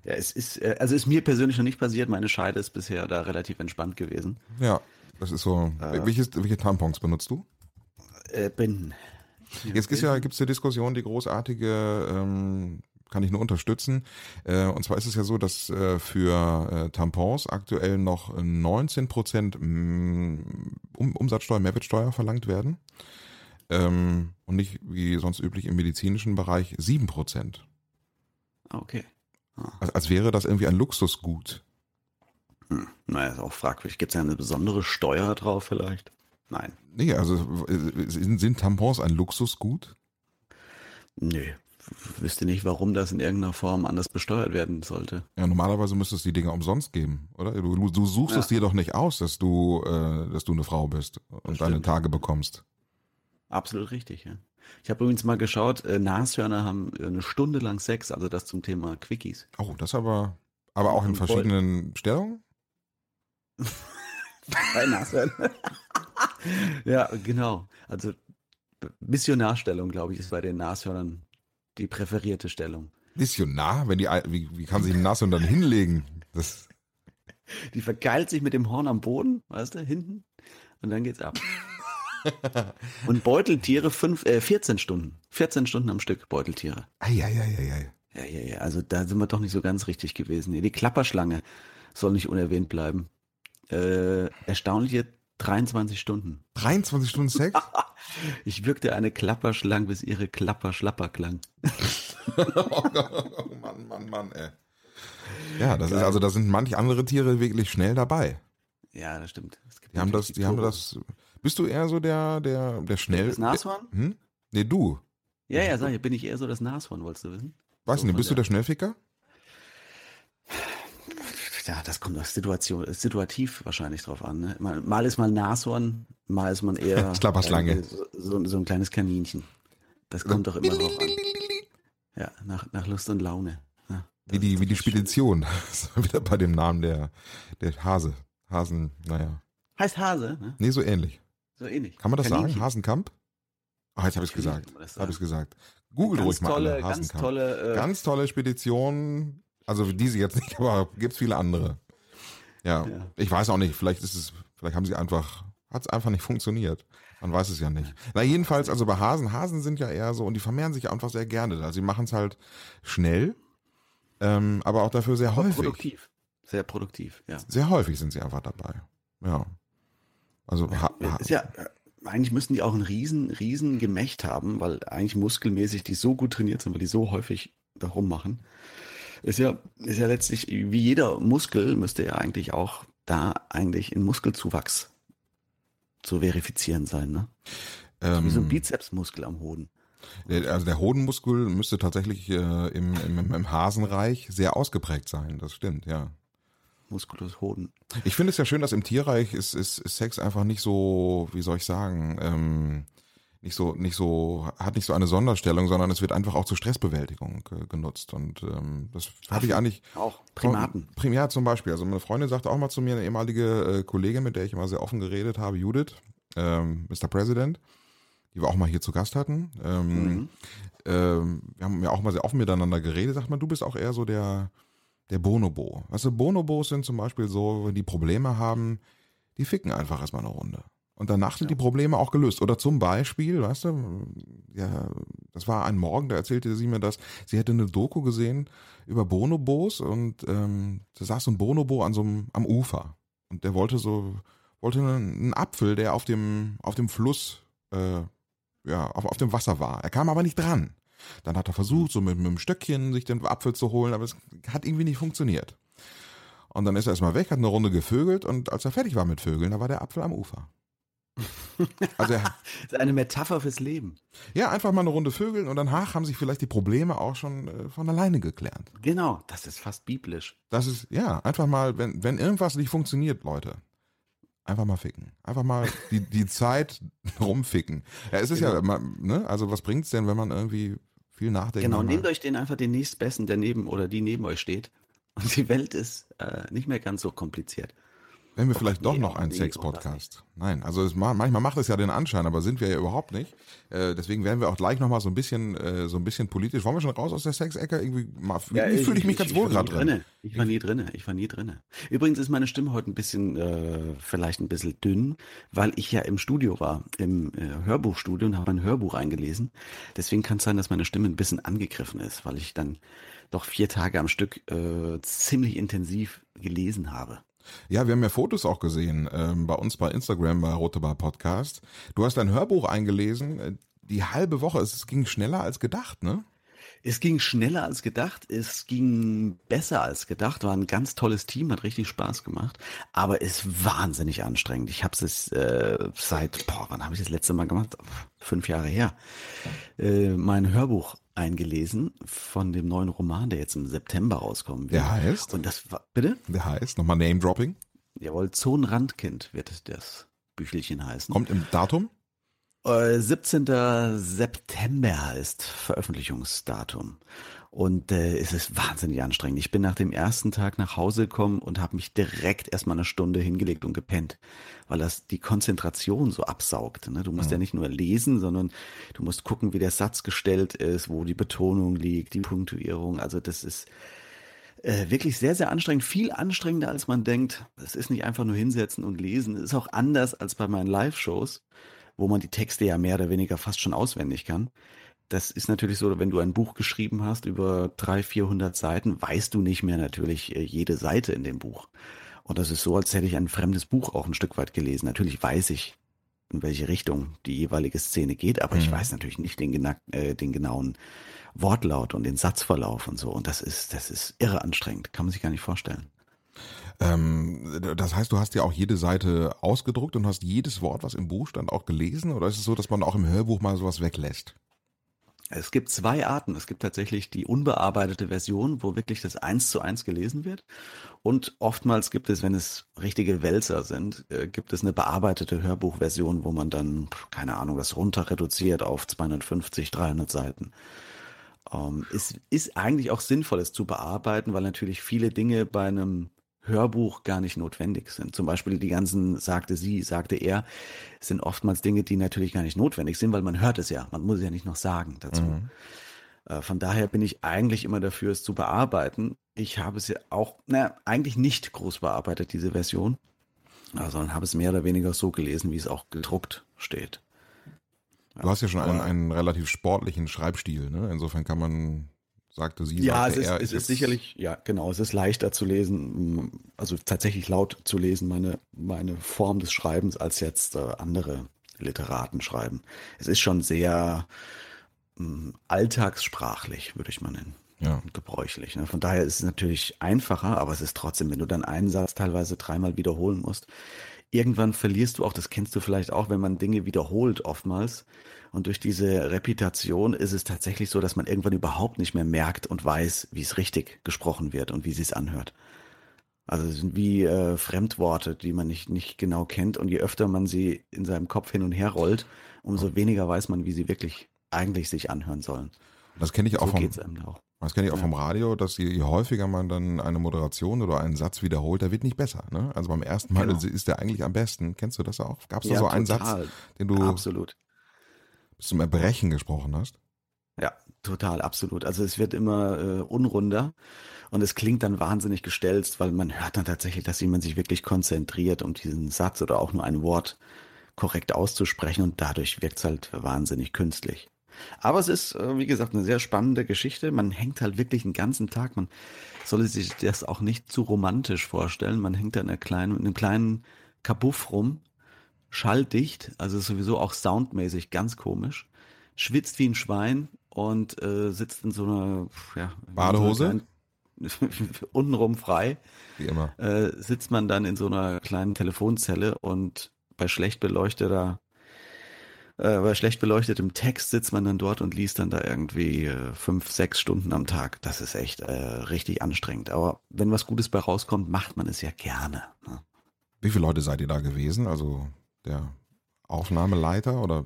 Ja, es ist, äh, also ist mir persönlich noch nicht passiert. Meine Scheide ist bisher da relativ entspannt gewesen. Ja, das ist so. Äh. Welches, welche Tampons benutzt du? Äh, Binden. Jetzt gibt's ja, gibt's eine Diskussion, die großartige, ähm, kann ich nur unterstützen. Äh, und zwar ist es ja so, dass äh, für äh, Tampons aktuell noch 19 Prozent um, Umsatzsteuer, Mehrwertsteuer verlangt werden. Ähm, und nicht wie sonst üblich im medizinischen Bereich 7 Prozent. Ah, okay. Als, als wäre das irgendwie ein Luxusgut. Hm. Naja, ist auch fragwürdig. Gibt es ja eine besondere Steuer drauf vielleicht? Nein. Nee, also sind, sind Tampons ein Luxusgut? Nö. Wüsste nicht, warum das in irgendeiner Form anders besteuert werden sollte. Ja, normalerweise müsste es die Dinger umsonst geben, oder? Du, du, suchst Ja. es dir doch nicht aus, dass du, äh, dass du eine Frau bist und deine. Tage bekommst. Absolut richtig, ja. Ich habe übrigens mal geschaut, äh, Nashörner haben eine Stunde lang Sex, also das zum Thema Quickies. Oh, das aber, aber auch in verschiedenen Stellungen? Bei Nashörnern. ja, genau. Also Missionarstellung, glaube ich, ist bei den Nashörnern die präferierte Stellung. Missionar, wenn die, wie, wie kann sich ein Nass und dann hinlegen? Das, Die verkeilt sich mit dem Horn am Boden, weißt du, hinten, und dann geht's ab. und Beuteltiere fünf, äh, 14 Stunden. 14 Stunden am Stück, Beuteltiere. Eieieiei. Ja, ja, ja, also da sind wir doch nicht so ganz richtig gewesen. Die Klapperschlange soll nicht unerwähnt bleiben. Äh, erstaunliche 23 Stunden. 23 Stunden Sex? Ich wirkte eine Klapperschlange, bis ihre Klapper schlapper klang. oh, Mann, Mann, Mann, ey. Ja, das ist, also da sind manch andere Tiere wirklich schnell dabei. Ja, das stimmt. Die haben das, die haben das, bist du eher so der, der, der schnell, Das Nashorn? hm? Nee, du. Ja, ja, sag ich, bin ich eher so das Nashorn, wolltest du wissen? Weißt So du nicht, bist du der- der Schnellficker? Ja, das kommt auf Situation, situativ wahrscheinlich drauf an. Ne? Mal, mal ist man Nashorn, mal ist man eher äh, so, so, so ein kleines Kaninchen. Das kommt doch immer drauf an. Ja, nach, nach Lust und Laune. Ja, Wie das- die, wie die. Spedition. Wieder bei dem Namen der, der Hase. Hasen, naja. Heißt Hase, ne? Nee, so ähnlich. So ähnlich. Kann man das Kaninchen. sagen? Hasenkamp? Ach, jetzt habe ich Natürlich gesagt. Habe ich sagen. gesagt. Google ruhig mal tolle, alle. ganz tolle, äh, Ganz tolle Spedition. Also diese jetzt nicht, aber gibt's viele andere. Ja, Ja. ich weiß auch nicht. Vielleicht ist es, vielleicht haben sie einfach, hat es einfach nicht funktioniert. Man weiß es ja nicht. Na jedenfalls, also bei Hasen, Hasen sind ja eher so und die vermehren sich einfach sehr gerne. Also sie machen es halt schnell, ähm, aber auch dafür sehr häufig. produktiv. Sehr produktiv, ja. Sehr häufig sind sie einfach dabei. Ja. Also ha, ha, Ist ja, eigentlich müssten die auch ein riesen, riesen Gemächt haben, weil eigentlich muskelmäßig die so gut trainiert sind, weil die so häufig da rummachen. Ist ja, ist ja letztlich, wie jeder Muskel, müsste ja eigentlich auch da eigentlich in Muskelzuwachs zu verifizieren sein, ne? Wie so ein ähm, Bizepsmuskel am Hoden. also der Hodenmuskel müsste tatsächlich äh, im, im, im Hasenreich sehr ausgeprägt sein. Das stimmt, ja. Muskulus Hoden. Ich finde es ja schön, dass im Tierreich ist, ist, ist Sex einfach nicht so, wie soll ich sagen, ähm, nicht so, nicht so, hat nicht so eine Sonderstellung, sondern es wird einfach auch zur Stressbewältigung ge genutzt. Und ähm, das habe ich eigentlich. Auch Primaten. Prim, ja, zum Beispiel. Also meine Freundin sagte auch mal zu mir, eine ehemalige äh, Kollegin, mit der ich immer sehr offen geredet habe, Judith, ähm, Mr. President, die wir auch mal hier zu Gast hatten. Ähm, mhm. ähm, wir haben ja auch mal sehr offen miteinander geredet. Sagt man, du bist auch eher so der, der Bonobo. Weißt du, Bonobos sind zum Beispiel so, wenn die Probleme haben, die ficken einfach erstmal eine Runde. Und danach sind ja. die Probleme auch gelöst. Oder zum Beispiel, weißt du, ja, das war ein Morgen, da erzählte sie mir das, sie hätte eine Doku gesehen über Bonobos und ähm, da saß so ein Bonobo an so einem, am Ufer. Und der wollte so, wollte einen, Apfel, der auf dem, auf dem Fluss, äh, ja, auf, auf dem Wasser war. Er kam aber nicht dran. Dann hat er versucht, so mit, mit einem Stöckchen sich den Apfel zu holen, aber es hat irgendwie nicht funktioniert. Und dann ist er erstmal weg, hat eine Runde gevögelt und als er fertig war mit Vögeln, da war der Apfel am Ufer. Also das ist eine Metapher fürs Leben. Ja, einfach mal eine Runde Vögeln und danach haben sich vielleicht die Probleme auch schon äh, von alleine geklärt. Genau, das ist fast biblisch. Das ist, ja, einfach mal, wenn, wenn irgendwas nicht funktioniert, Leute, einfach mal ficken. Einfach mal die, die Zeit rumficken. Ja, es ist genau. ja, ne, also was bringt es denn, wenn man irgendwie viel nachdenkt? Genau, nehmt euch den einfach den nächstbesten, der neben oder die neben euch steht. Und die Welt ist äh, nicht mehr ganz so kompliziert. Wenn wir vielleicht doch noch ein Sex-Podcast. Nein, also es, manchmal macht es ja den Anschein, aber sind wir ja überhaupt nicht. Äh, deswegen werden wir auch gleich nochmal so ein bisschen, äh, so ein bisschen politisch. Wollen wir schon raus aus der Sex-Ecke? Irgendwie, ja, ich, fühle ich mich ich, ganz ich wohl gerade drin. Ich war nie drinne. Ich war nie drinne. Übrigens ist meine Stimme heute ein bisschen, äh, vielleicht ein bisschen dünn, weil ich ja im Studio war, im äh, Hörbuchstudio und habe ein Hörbuch eingelesen. Deswegen kann es sein, dass meine Stimme ein bisschen angegriffen ist, weil ich dann doch vier Tage am Stück äh, ziemlich intensiv gelesen habe. Ja, wir haben ja Fotos auch gesehen ähm, bei uns bei Instagram bei Rotebar Podcast. Du hast ein Hörbuch eingelesen, äh, die halbe Woche. Es ging schneller als gedacht, ne? Es ging schneller als gedacht, es ging besser als gedacht, war ein ganz tolles Team, hat richtig Spaß gemacht, aber ist wahnsinnig anstrengend. Ich habe es äh, seit, boah, wann habe ich das letzte Mal gemacht? Fünf Jahre her. Äh, mein Hörbuch eingelesen von dem neuen Roman, der jetzt im September rauskommen wird. Der heißt? Und das war, bitte? Der heißt, nochmal Name Dropping. Jawohl, Zonenrandkind wird das Büchelchen heißen. Kommt im Datum? 17. Äh, September ist Veröffentlichungsdatum. Und äh, es ist wahnsinnig anstrengend. Ich bin nach dem ersten Tag nach Hause gekommen und habe mich direkt erstmal eine Stunde hingelegt und gepennt, weil das die Konzentration so absaugt. Ne? Du musst ja. ja nicht nur lesen, sondern du musst gucken, wie der Satz gestellt ist, wo die Betonung liegt, die Punktuierung. Also das ist äh, wirklich sehr, sehr anstrengend. Viel anstrengender, als man denkt. Es ist nicht einfach nur hinsetzen und lesen. Es ist auch anders als bei meinen Live-Shows, wo man die Texte ja mehr oder weniger fast schon auswendig kann. Das ist natürlich so, wenn du ein Buch geschrieben hast über 300, 400 Seiten, weißt du nicht mehr natürlich äh, jede Seite in dem Buch. Und das ist so, als hätte ich ein fremdes Buch auch ein Stück weit gelesen. Natürlich weiß ich, in welche Richtung die jeweilige Szene geht, aber mhm. ich weiß natürlich nicht den, äh, den genauen Wortlaut und den Satzverlauf und so. Und das ist, das ist irre anstrengend. Kann man sich gar nicht vorstellen. Ähm, das heißt, du hast ja auch jede Seite ausgedruckt und hast jedes Wort, was im Buch stand, auch gelesen? Oder ist es so, dass man auch im Hörbuch mal sowas weglässt? Es gibt zwei Arten. Es gibt tatsächlich die unbearbeitete Version, wo wirklich das eins zu eins gelesen wird. Und oftmals gibt es, wenn es richtige Wälzer sind, äh, gibt es eine bearbeitete Hörbuchversion, wo man dann, keine Ahnung, das runter reduziert auf 250, 300 Seiten. Ähm, es ist eigentlich auch sinnvoll, es zu bearbeiten, weil natürlich viele Dinge bei einem Hörbuch gar nicht notwendig sind. Zum Beispiel die ganzen, sagte sie, sagte er, sind oftmals Dinge, die natürlich gar nicht notwendig sind, weil man hört es ja. Man muss es ja nicht noch sagen dazu. Mhm. Äh, von daher bin ich eigentlich immer dafür, es zu bearbeiten. Ich habe es ja auch, naja, eigentlich nicht groß bearbeitet, diese Version, sondern habe es mehr oder weniger so gelesen, wie es auch gedruckt steht. Du hast ja schon einen, einen relativ sportlichen Schreibstil, ne? Insofern kann man sagte sie. Ja, sagte es ist, er, es ist sicherlich, ja, genau, es ist leichter zu lesen, also tatsächlich laut zu lesen, meine, meine Form des Schreibens, als jetzt äh, andere Literaten schreiben. Es ist schon sehr mh, alltagssprachlich, würde ich mal nennen. Ja. Gebräuchlich. Ne? Von daher ist es natürlich einfacher, aber es ist trotzdem, wenn du dann einen Satz teilweise dreimal wiederholen musst, irgendwann verlierst du auch, das kennst du vielleicht auch, wenn man Dinge wiederholt oftmals, und durch diese Reputation ist es tatsächlich so, dass man irgendwann überhaupt nicht mehr merkt und weiß, wie es richtig gesprochen wird und wie es sich anhört. Also es sind wie äh, Fremdworte, die man nicht, nicht genau kennt. Und je öfter man sie in seinem Kopf hin und her rollt, umso weniger weiß man, wie sie wirklich eigentlich sich anhören sollen. Das kenne ich auch So vom, auch. das kenne ich auch Ja. vom Radio, dass je, je häufiger man dann eine Moderation oder einen Satz wiederholt, der wird nicht besser. Ne? Also beim ersten Mal Genau. ist der eigentlich am besten. Kennst du das auch? Gab es da Ja, so einen Satz, total. den du Absolut. Bis zum Erbrechen gesprochen hast? Ja, total, absolut. Also es wird immer äh, unrunder und es klingt dann wahnsinnig gestelzt, weil man hört dann tatsächlich, dass jemand sich wirklich konzentriert, um diesen Satz oder auch nur ein Wort korrekt auszusprechen und dadurch wirkt es halt wahnsinnig künstlich. Aber es ist, äh, wie gesagt, eine sehr spannende Geschichte. Man hängt halt wirklich den ganzen Tag. Man solle sich das auch nicht zu romantisch vorstellen. Man hängt da in, in einem kleinen Kabuff rum, schalldicht, also sowieso auch soundmäßig ganz komisch, schwitzt wie ein Schwein und äh, sitzt in so einer ja, Badehose? so untenrum frei Wie immer. äh, sitzt man dann in so einer kleinen Telefonzelle und bei schlecht beleuchteter, äh, bei schlecht beleuchtetem Text sitzt man dann dort und liest dann da irgendwie äh, fünf, sechs Stunden am Tag. Das ist echt äh, richtig anstrengend. Aber wenn was Gutes bei rauskommt, macht man es ja gerne. Ne? Wie viele Leute seid ihr da gewesen? Also der Aufnahmeleiter oder?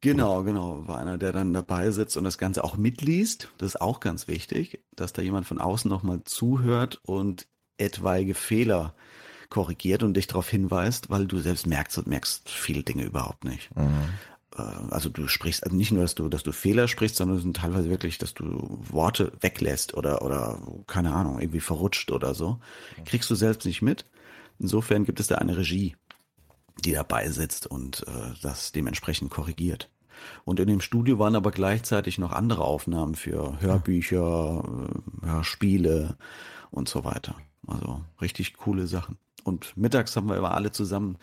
Genau, genau. War einer, der dann dabei sitzt und das Ganze auch mitliest. Das ist auch ganz wichtig, dass da jemand von außen nochmal zuhört und etwaige Fehler korrigiert und dich darauf hinweist, weil du selbst merkst und merkst viele Dinge überhaupt nicht. Mhm. Äh, Also du sprichst also nicht nur, dass du, dass du Fehler sprichst, sondern es sind teilweise wirklich, dass du Worte weglässt oder, oder keine Ahnung, irgendwie verrutscht oder so. Kriegst du selbst nicht mit. Insofern gibt es da eine Regie, die dabei sitzt und äh, das dementsprechend korrigiert. Und in dem Studio waren aber gleichzeitig noch andere Aufnahmen für Hörbücher, äh, Hörspiele und so weiter. Also richtig coole Sachen. Und mittags haben wir immer alle zusammen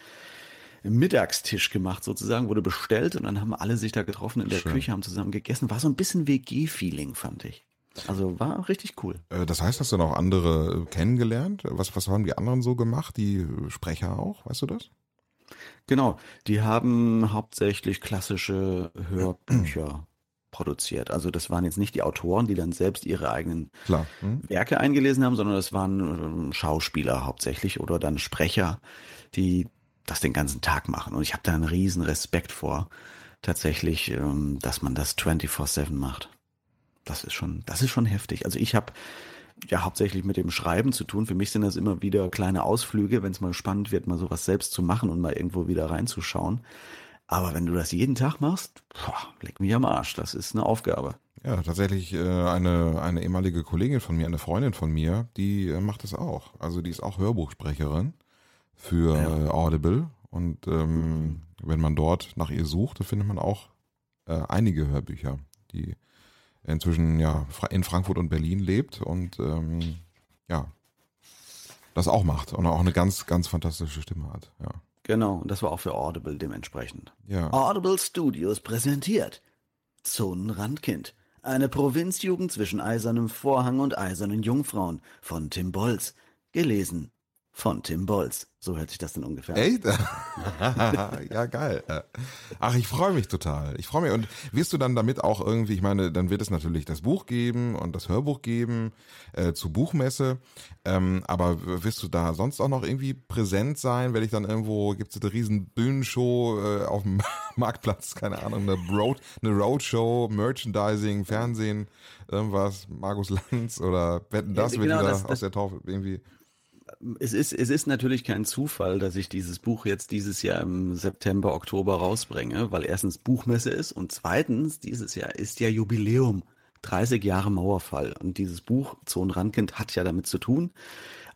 Mittagstisch gemacht sozusagen, wurde bestellt und dann haben alle sich da getroffen in der Schön. Küche, haben zusammen gegessen. War so ein bisschen WG-Feeling, fand ich. Also war richtig cool. Äh, Das heißt, hast du noch andere äh, kennengelernt? Was, was haben die anderen so gemacht? Die Sprecher auch? Weißt du das? Genau, die haben hauptsächlich klassische Hörbücher produziert. Also das waren jetzt nicht die Autoren, die dann selbst ihre eigenen. Hm? Werke eingelesen haben, sondern das waren ähm, Schauspieler hauptsächlich oder dann Sprecher, die das den ganzen Tag machen. Und ich habe da einen riesen Respekt vor, tatsächlich, ähm, dass man das 24/7 macht. Das ist schon, das ist schon heftig. Also ich habe ja hauptsächlich mit dem Schreiben zu tun. Für mich sind das immer wieder kleine Ausflüge, wenn es mal spannend wird, mal sowas selbst zu machen und mal irgendwo wieder reinzuschauen. Aber wenn du das jeden Tag machst, boah, leck mich am Arsch. Das ist eine Aufgabe. Ja, tatsächlich äh, eine, eine ehemalige Kollegin von mir, eine Freundin von mir, die äh, macht das auch. Also die ist auch Hörbuchsprecherin für Ja. äh, Audible. Und ähm, wenn man dort nach ihr sucht, findet man auch einige Hörbücher, die inzwischen ja in Frankfurt und Berlin lebt und ähm, ja, das auch macht und auch eine ganz, ganz fantastische Stimme hat. Ja. Genau, und das war auch für Audible dementsprechend. Ja. Audible Studios präsentiert Zonenrandkind. Eine Provinzjugend zwischen eisernem Vorhang und eisernen Jungfrauen von Tim Bolz. Gelesen von Tim Bolz. So hört sich das denn ungefähr an. Echt? ja, geil. Ach, ich freue mich total. Ich freue mich. Und wirst du dann damit auch irgendwie, ich meine, dann wird es natürlich das Buch geben und das Hörbuch geben äh, zur Buchmesse. Ähm, aber wirst du da sonst auch noch irgendwie präsent sein? Werde ich dann irgendwo, gibt es eine riesen Bühnenshow äh, auf dem Marktplatz, keine Ahnung, eine, Road, eine Roadshow, Merchandising, Fernsehen, irgendwas, Markus Lanz oder Wetten, Ja, das wird genau, wieder das- aus das- der Taufe irgendwie. Es ist, es ist natürlich kein Zufall, dass ich dieses Buch jetzt dieses Jahr im September, Oktober rausbringe, weil erstens Buchmesse ist und zweitens, dieses Jahr ist ja Jubiläum. 30 Jahre Mauerfall. Und dieses Buch, Zonenrandkind, hat ja damit zu tun.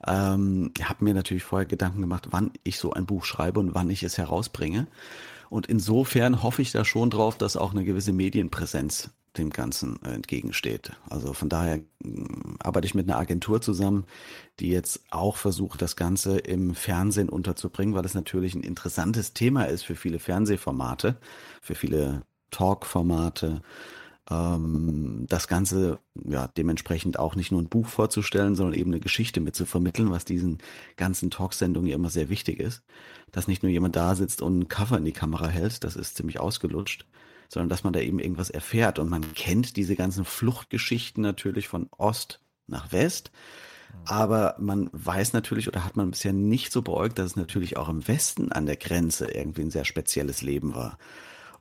Ähm, ich habe mir natürlich vorher Gedanken gemacht, wann ich so ein Buch schreibe und wann ich es herausbringe. Und insofern hoffe ich da schon drauf, dass auch eine gewisse Medienpräsenz dem Ganzen entgegensteht. Also von daher mh, arbeite ich mit einer Agentur zusammen, die jetzt auch versucht, das Ganze im Fernsehen unterzubringen, weil es natürlich ein interessantes Thema ist für viele Fernsehformate, für viele Talkformate. Ähm, das Ganze ja dementsprechend auch nicht nur ein Buch vorzustellen, sondern eben eine Geschichte mit zu vermitteln, was diesen ganzen Talksendungen ja immer sehr wichtig ist. Dass nicht nur jemand da sitzt und ein Cover in die Kamera hält, das ist ziemlich ausgelutscht, sondern dass man da eben irgendwas erfährt. Und man kennt diese ganzen Fluchtgeschichten natürlich von Ost nach West. Aber man weiß natürlich oder hat man bisher nicht so beäugt, dass es natürlich auch im Westen an der Grenze irgendwie ein sehr spezielles Leben war.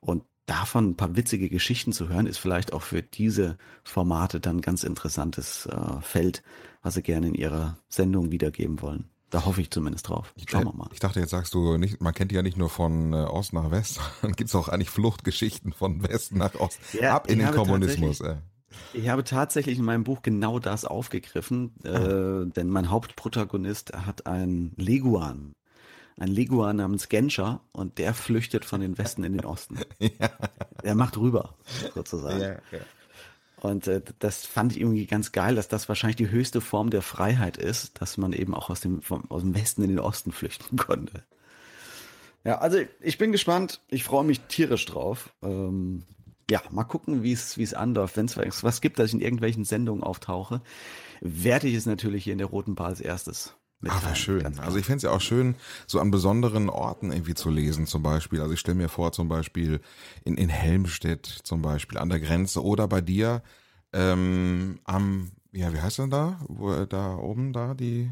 Und davon ein paar witzige Geschichten zu hören, ist vielleicht auch für diese Formate dann ein ganz interessantes äh, Feld, was sie gerne in ihrer Sendung wiedergeben wollen. Da hoffe ich zumindest drauf. Schauen wir mal. Ich dachte, jetzt sagst du nicht, man kennt die ja nicht nur von äh, Ost nach West, dann gibt es auch eigentlich Fluchtgeschichten von West nach Ost. Ja, ab in den Kommunismus. Ich habe tatsächlich in meinem Buch genau das aufgegriffen, äh, denn mein Hauptprotagonist hat einen Leguan. Ein Leguan namens Genscher und der flüchtet von den Westen in den Osten. Der macht rüber, sozusagen. Und äh, das fand ich irgendwie ganz geil, dass das wahrscheinlich die höchste Form der Freiheit ist, dass man eben auch aus dem, vom, aus dem Westen in den Osten flüchten konnte. Ja, also ich bin gespannt. Ich freue mich tierisch drauf. Ähm, ja, mal gucken, wie es wie es anläuft. Wenn es was gibt, dass ich in irgendwelchen Sendungen auftauche, werde ich es natürlich hier in der Roten Bar als erstes Ah, wäre schön. Also ich fände es ja auch schön, so an besonderen Orten irgendwie zu lesen, zum Beispiel. Also ich stelle mir vor, zum Beispiel in, in Helmstedt, zum Beispiel an der Grenze oder bei dir ähm, am, ja, wie heißt denn da? Wo, äh, da oben da die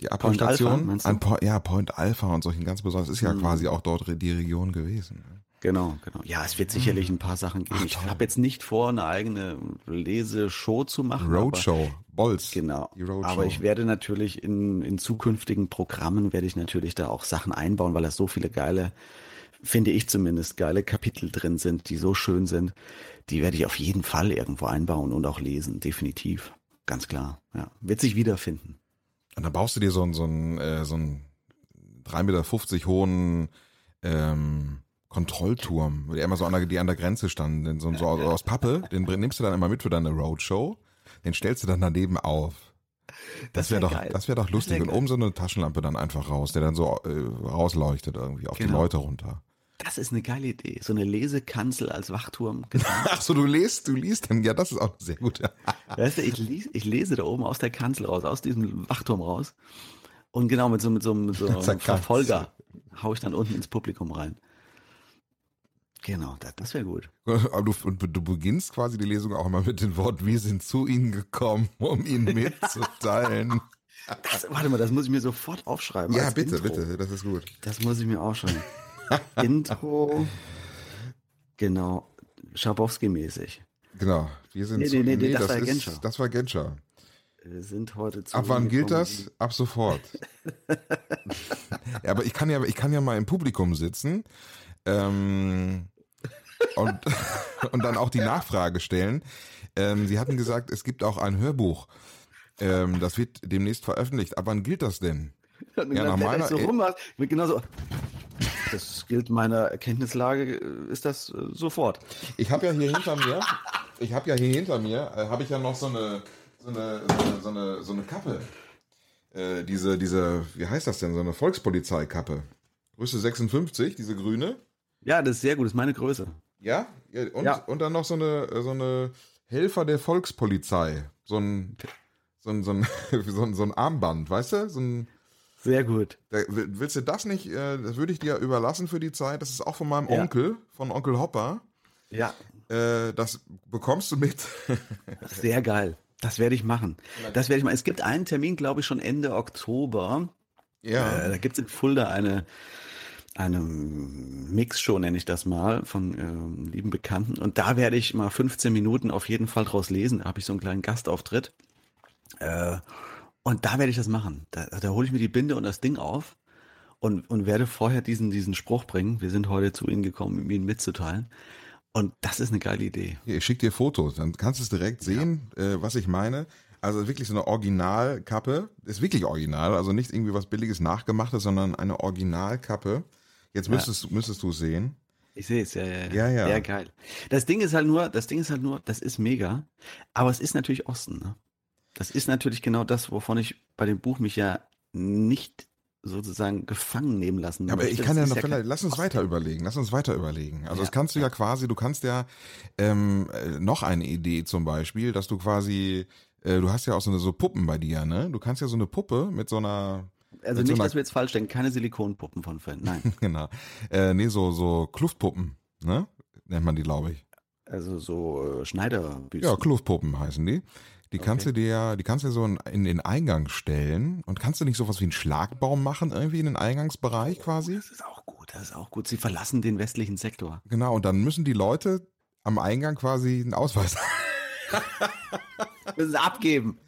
die Point Alpha? An Po- ja, Point Alpha und solchen ganz besonders. Ist ja Mhm. quasi auch dort die Region gewesen. Genau, genau. Ja, es wird sicherlich ein paar Sachen geben. Ach, ich habe jetzt nicht vor, eine eigene Leseshow zu machen. Roadshow, Bolz. Genau. Aber ich werde natürlich in, in zukünftigen Programmen werde ich natürlich da auch Sachen einbauen, weil da so viele geile, finde ich zumindest, geile Kapitel drin sind, die so schön sind. Die werde ich auf jeden Fall irgendwo einbauen und auch lesen, definitiv. Ganz klar. Ja. Wird sich wiederfinden. Und dann baust du dir so einen, so einen, äh, so einen 3,50 Meter hohen ähm, Kontrollturm, der immer so an der, die an der Grenze stand, den so, so aus, aus Pappe, den nimmst du dann immer mit für deine Roadshow, den stellst du dann daneben auf. Das Das wäre wär doch, geil. das wäre doch lustig. wär Und oben so eine Taschenlampe dann einfach raus, der dann so äh, rausleuchtet irgendwie auf die Genau. Leute runter. Das ist eine geile Idee. So eine Lesekanzel als Wachturm. Genau. Ach so, du liest, du liest dann, ja, das ist auch sehr gut. Weißt du, ich, lies, ich lese da oben aus der Kanzel raus, aus diesem Wachturm raus. Und genau mit so, mit so, mit so einem. Verfolger hau ich dann unten ins Publikum rein. Genau, das, das wäre gut. Aber du, und du beginnst quasi die Lesung auch immer mit den Worten, wir sind zu Ihnen gekommen, um Ihnen mitzuteilen. Das, warte mal, das muss ich mir sofort aufschreiben. Ja, bitte, Intro. bitte, das ist gut. Das muss ich mir aufschreiben. Intro. Genau. Schabowski-mäßig. Genau. Wir sind Nee, zu, nee, nee, das war ist, Genscher. Das war Genscher. Wir sind heute zu Ab wann Ihnen gilt das? Ab sofort. ja, aber ich kann ja, ich kann ja mal im Publikum sitzen ähm, und, und dann auch die Nachfrage stellen. Ähm, Sie hatten gesagt, es gibt auch ein Hörbuch. Ähm, das wird demnächst veröffentlicht. Ab wann gilt das denn? Ja, nach meiner- so rummacht, wird genauso. Das gilt meiner Erkenntnislage, äh, ist das äh, sofort. Ich habe ja hier hinter mir, ich habe ja hier hinter mir, äh, habe ich ja noch so eine, so eine, so eine, so eine, so eine Kappe. Äh, diese, diese, wie heißt das denn, so eine Volkspolizeikappe. Größe 56, diese grüne. Ja, das ist sehr gut, das ist meine Größe. Ja, und, Ja. und dann noch so eine, so eine Helfer der Volkspolizei. So ein, so ein, so ein, so ein, so ein Armband, weißt du? So ein, Sehr gut. da, willst du das nicht, äh, das würde ich dir überlassen für die Zeit. Das ist auch von meinem Ja. Onkel, von Onkel Hopper. Ja, Äh, das bekommst du mit. sehr geil. Das werde ich machen. Das werde ich machen. Es gibt einen Termin, glaube ich, schon Ende Oktober. ja. Äh, da gibt es in Fulda eine, eine Mixshow, nenne ich das mal, von ähm, lieben Bekannten. Und da werde ich mal 15 Minuten auf jeden Fall draus lesen. Da habe ich so einen kleinen Gastauftritt. Äh, und da werde ich das machen. Da, da hole ich mir die Binde und das Ding auf und, und werde vorher diesen, diesen Spruch bringen. Wir sind heute zu Ihnen gekommen, um Ihnen mitzuteilen. Und das ist eine geile Idee. Ich schicke dir Fotos, dann kannst du es direkt sehen, äh, was ich meine. Also wirklich so eine Originalkappe, ist wirklich original, also nicht irgendwie was billiges nachgemachtes, sondern eine Originalkappe. Jetzt müsstest, müsstest du es sehen. Ich sehe es, ja, ja, Ja, ja. Sehr geil. Das Ding ist halt nur, das Ding ist halt nur, das ist mega, aber es ist natürlich Osten, ne? Das ist natürlich genau das, wovon ich bei dem Buch mich ja nicht sozusagen gefangen nehmen lassen Ja, aber möchte. ich kann ja noch, vielleicht, lass uns Osten. weiter überlegen, lass uns weiter überlegen. Also Ja, das kannst du ja quasi, du kannst ja ähm, äh, noch eine Idee zum Beispiel, dass du quasi, äh, du hast ja auch so eine so Puppen bei dir, ne? Du kannst ja so eine Puppe mit so einer, Also nicht, dass wir jetzt falsch denken, keine Silikonpuppen von Fan, nein. genau, äh, nee, so, so Kluftpuppen, ne? Nennt man die, glaube ich. Also so äh, Schneiderbüsten. Ja, Kluftpuppen heißen die. Die kannst Okay. du dir, die kannst du so in, in den Eingang stellen und kannst du nicht sowas wie einen Schlagbaum machen irgendwie in den Eingangsbereich quasi? Das ist auch gut, das ist auch gut. Sie verlassen den westlichen Sektor. Genau, und dann müssen die Leute am Eingang quasi einen Ausweis Müssen sie abgeben.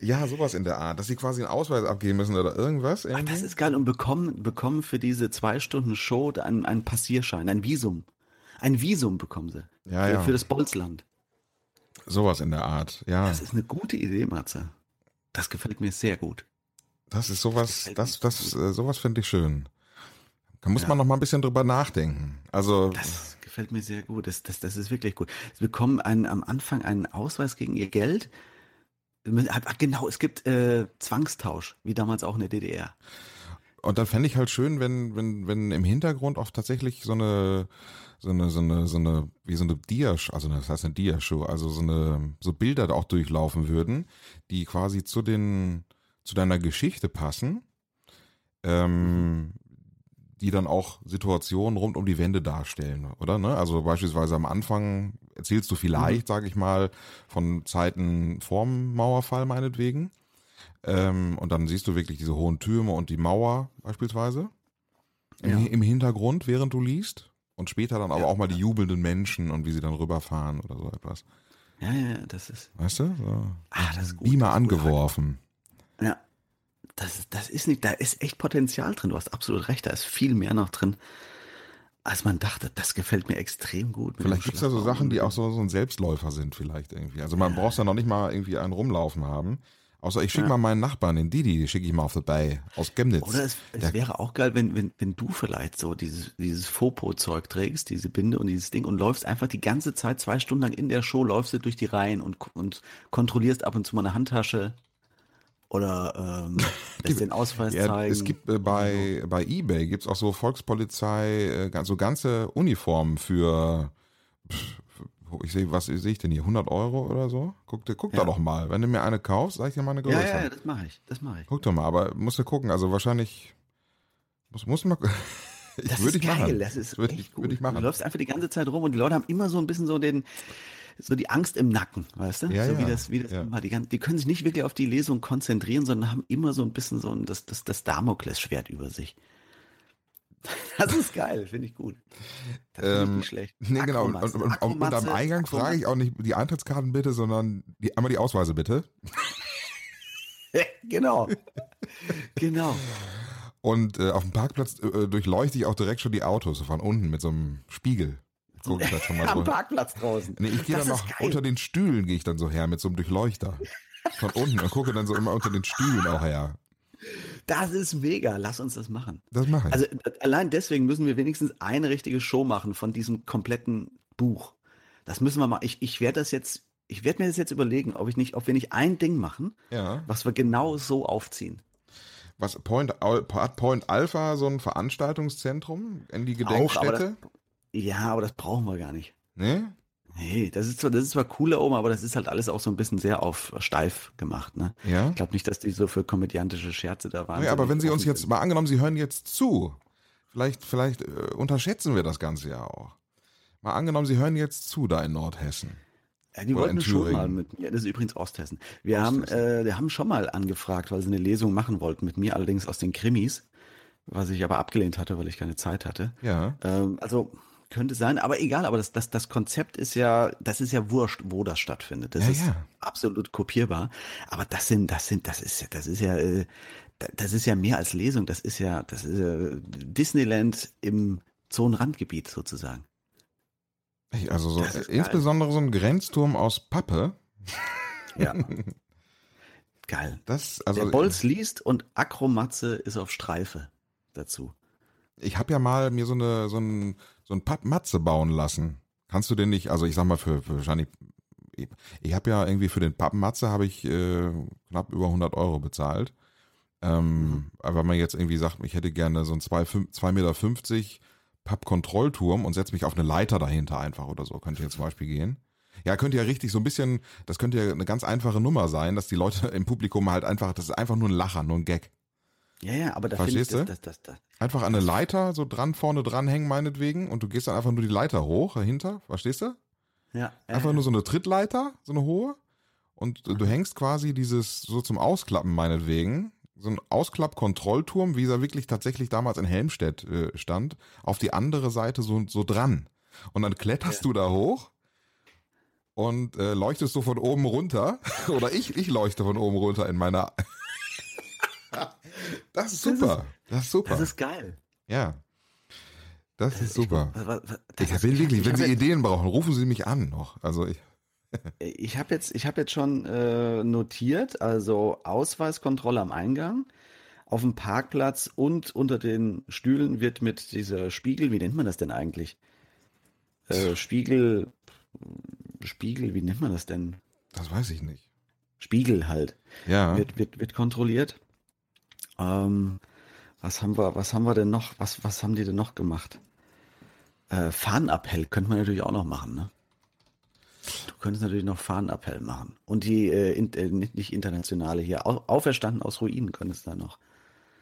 Ja, sowas in der Art, dass sie quasi einen Ausweis abgeben müssen oder irgendwas. Ach, das ist geil. Und bekommen, bekommen für diese zwei Stunden Show einen, einen Passierschein, ein Visum. Ein Visum bekommen sie. Ja, für, ja. für das Bolzland. sowas in der Art. Ja, Das ist eine gute Idee, Matze. Das gefällt mir sehr gut. das ist sowas, das, mir das, äh, sowas finde ich schön. Da muss Ja. man noch mal ein bisschen drüber nachdenken. Also, Das gefällt mir sehr gut. Das, das, das ist wirklich gut. Sie bekommen einen, am Anfang einen Ausweis gegen ihr Geld. Ach, genau, es gibt äh, Zwangstausch, wie damals auch in der DDR. und dann fände ich halt schön, wenn, wenn, wenn im Hintergrund auch tatsächlich so eine, so eine, so eine, so eine, wie so eine Dia, also das heißt eine Dia-Show, also so eine, so Bilder da auch durchlaufen würden, die quasi zu den, zu deiner Geschichte passen, ähm, die dann auch Situationen rund um die Wände darstellen, oder? Ne? Also beispielsweise am Anfang erzählst du vielleicht, sage ich mal, von Zeiten vorm Mauerfall meinetwegen. Ähm, und dann siehst du wirklich diese hohen Türme und die Mauer beispielsweise im, Ja. im Hintergrund, während du liest. Und später dann aber Ja. auch mal die jubelnden Menschen und wie sie dann rüberfahren oder so etwas. Ja, ja, ja, das ist. Weißt du? So. Ah, das ist gut. Beamer angeworfen. Ja. Das, das ist nicht, da ist echt Potenzial drin. Du hast absolut recht, da ist viel mehr noch drin, als man dachte. Das gefällt mir extrem gut. Vielleicht dem gibt's da so. Sachen, die auch so, so ein Selbstläufer sind vielleicht irgendwie. Also man braucht ja noch nicht mal irgendwie einen rumlaufen haben. Außer ich schicke Ja. mal meinen Nachbarn, den Didi, schicke ich mal auf vorbei aus Chemnitz. Oder es, es wäre auch geil, wenn, wenn, wenn du vielleicht so dieses, dieses Fopo-Zeug trägst, diese Binde und dieses Ding und läufst einfach die ganze Zeit, zwei Stunden lang in der Show, läufst du durch die Reihen und, und kontrollierst ab und zu mal eine Handtasche oder ähm, lässt den Ausweis Ja, zeigen. es gibt äh, bei, bei eBay gibt's auch so Volkspolizei, äh, so ganze Uniformen für, pff, ich sehe, was sehe ich denn hier, 100 Euro oder so? Guck, guck da Ja. doch mal. Wenn du mir eine kaufst, sag ich dir mal eine Größe. ja, ja, ja, das mache ich, das mache ich. Guck doch mal, aber musst du gucken, also wahrscheinlich, muss, muss mal, ich Das würde ich geil, machen. das ist Würde echt ich, gut. würde ich machen. Du läufst einfach die ganze Zeit rum und die Leute haben immer so ein bisschen so den, so die Angst im Nacken, weißt du? Ja, so wie ja, das, wie das ja. immer, die, die können sich nicht wirklich auf die Lesung konzentrieren, sondern haben immer so ein bisschen so ein, das, das, das Damoklesschwert über sich. Das ist geil, finde ich gut. Das Ähm, nicht schlecht. Nee, genau. Und, und, und, und am Eingang frage ich auch nicht die Eintrittskarten bitte, sondern die, einmal die Ausweise bitte. genau. genau. Und äh, auf dem Parkplatz äh, durchleuchte ich auch direkt schon die Autos von unten mit so einem Spiegel. Guck ich da schon mal Am so. Parkplatz draußen. Nee, ich gehe dann noch unter den Stühlen, gehe ich dann so her mit so einem Durchleuchter. Von unten und gucke dann so immer unter den Stühlen auch her. Das ist mega. Lass uns das machen. Das mache ich. Also allein deswegen müssen wir wenigstens eine richtige Show machen von diesem kompletten Buch. Das müssen wir mal. Ich, ich werde das jetzt, ich werde mir das jetzt überlegen, ob ich nicht, ob wir nicht ein Ding machen, ja. was wir genau so aufziehen. Was Point, hat Point Alpha so ein Veranstaltungszentrum in die Gedenkstätte? Ja, aber das brauchen wir gar nicht. nee? Nee, das ist zwar, das ist zwar cool da oben, aber das ist halt alles auch so ein bisschen sehr auf steif gemacht, ne? Ja. Ich glaube nicht, dass die so für komödiantische Scherze da waren. Nee, aber wenn Sie uns jetzt sind. mal angenommen, Sie hören jetzt zu, vielleicht, vielleicht äh, unterschätzen wir das Ganze ja auch. Mal angenommen, Sie hören jetzt zu da in Nordhessen. Ja, die Oder wollten schon mal mit mir. Das ist übrigens Osthessen. Wir haben, Osthessen. äh, wir haben schon mal angefragt, weil sie eine Lesung machen wollten mit mir, allerdings aus den Krimis, was ich aber abgelehnt hatte, weil ich keine Zeit hatte. Ja. Ähm, also könnte sein, aber egal. Aber das, das, das Konzept ist ja, das ist ja wurscht, wo das stattfindet. Das Ja, ist ja. absolut kopierbar. Aber das sind, das sind, das ist, ja- das ist ja, äh, da- das ist ja mehr als Lesung. Das ist ja, das ist ja Disneyland im Zonenrandgebiet sozusagen. Also so, ist geil. insbesondere so ein Grenzturm aus Pappe. Ja. Geil. Das, also der Bolz liest und Akromatze ist auf Streife dazu. ich habe ja mal mir so eine so ein so ein Pappmatze bauen lassen. Kannst du den nicht? Also ich sag mal für, für wahrscheinlich ich, ich habe ja irgendwie für den Pappmatze habe ich äh, knapp über 100 Euro bezahlt. Ähm, Aber wenn man jetzt irgendwie sagt, ich hätte gerne so ein 2,50 Meter Pappkontrollturm und setze mich auf eine Leiter dahinter einfach oder so, könnte jetzt zum Beispiel gehen. Ja, könnte ja richtig so ein bisschen, das könnte ja eine ganz einfache Nummer sein, dass die Leute im Publikum halt einfach, das ist einfach nur ein Lacher, nur ein Gag. Ja, ja, aber da finde ich, das, das, das, das, Einfach an eine Leiter so dran, vorne dran hängen meinetwegen und du gehst dann einfach nur die Leiter hoch dahinter, verstehst du? ja, Einfach nur so eine Trittleiter, so eine hohe und du hängst quasi dieses so zum Ausklappen meinetwegen, so ein Ausklapp-Kontrollturm, wie er wirklich tatsächlich damals in Helmstedt äh, stand, auf die andere Seite so, so dran. Und dann kletterst ja. du da hoch und äh, leuchtest du von oben runter. Oder ich, ich leuchte von oben runter in meiner. Das ist super. Das ist, super. Das ist geil. Ja. Das ist super. Ich, ich will wirklich, wenn Sie Ideen brauchen, rufen Sie mich an noch. Also ich. Ich habe jetzt, ich habe jetzt schon äh, notiert, also Ausweiskontrolle am Eingang, auf dem Parkplatz und unter den Stühlen wird mit dieser Spiegel, wie nennt man das denn eigentlich? Äh, Spiegel, Spiegel, wie nennt man das denn? Das weiß ich nicht. Spiegel halt. Ja. Wird, wird, wird kontrolliert. Ähm, was haben wir, was haben wir denn noch, was, was haben die denn noch gemacht? Äh, Fahnenappell könnte man natürlich auch noch machen, ne? Du könntest natürlich noch Fahnenappell machen. Und die, äh, in, äh, nicht internationale hier, au, auferstanden aus Ruinen könntest du da noch.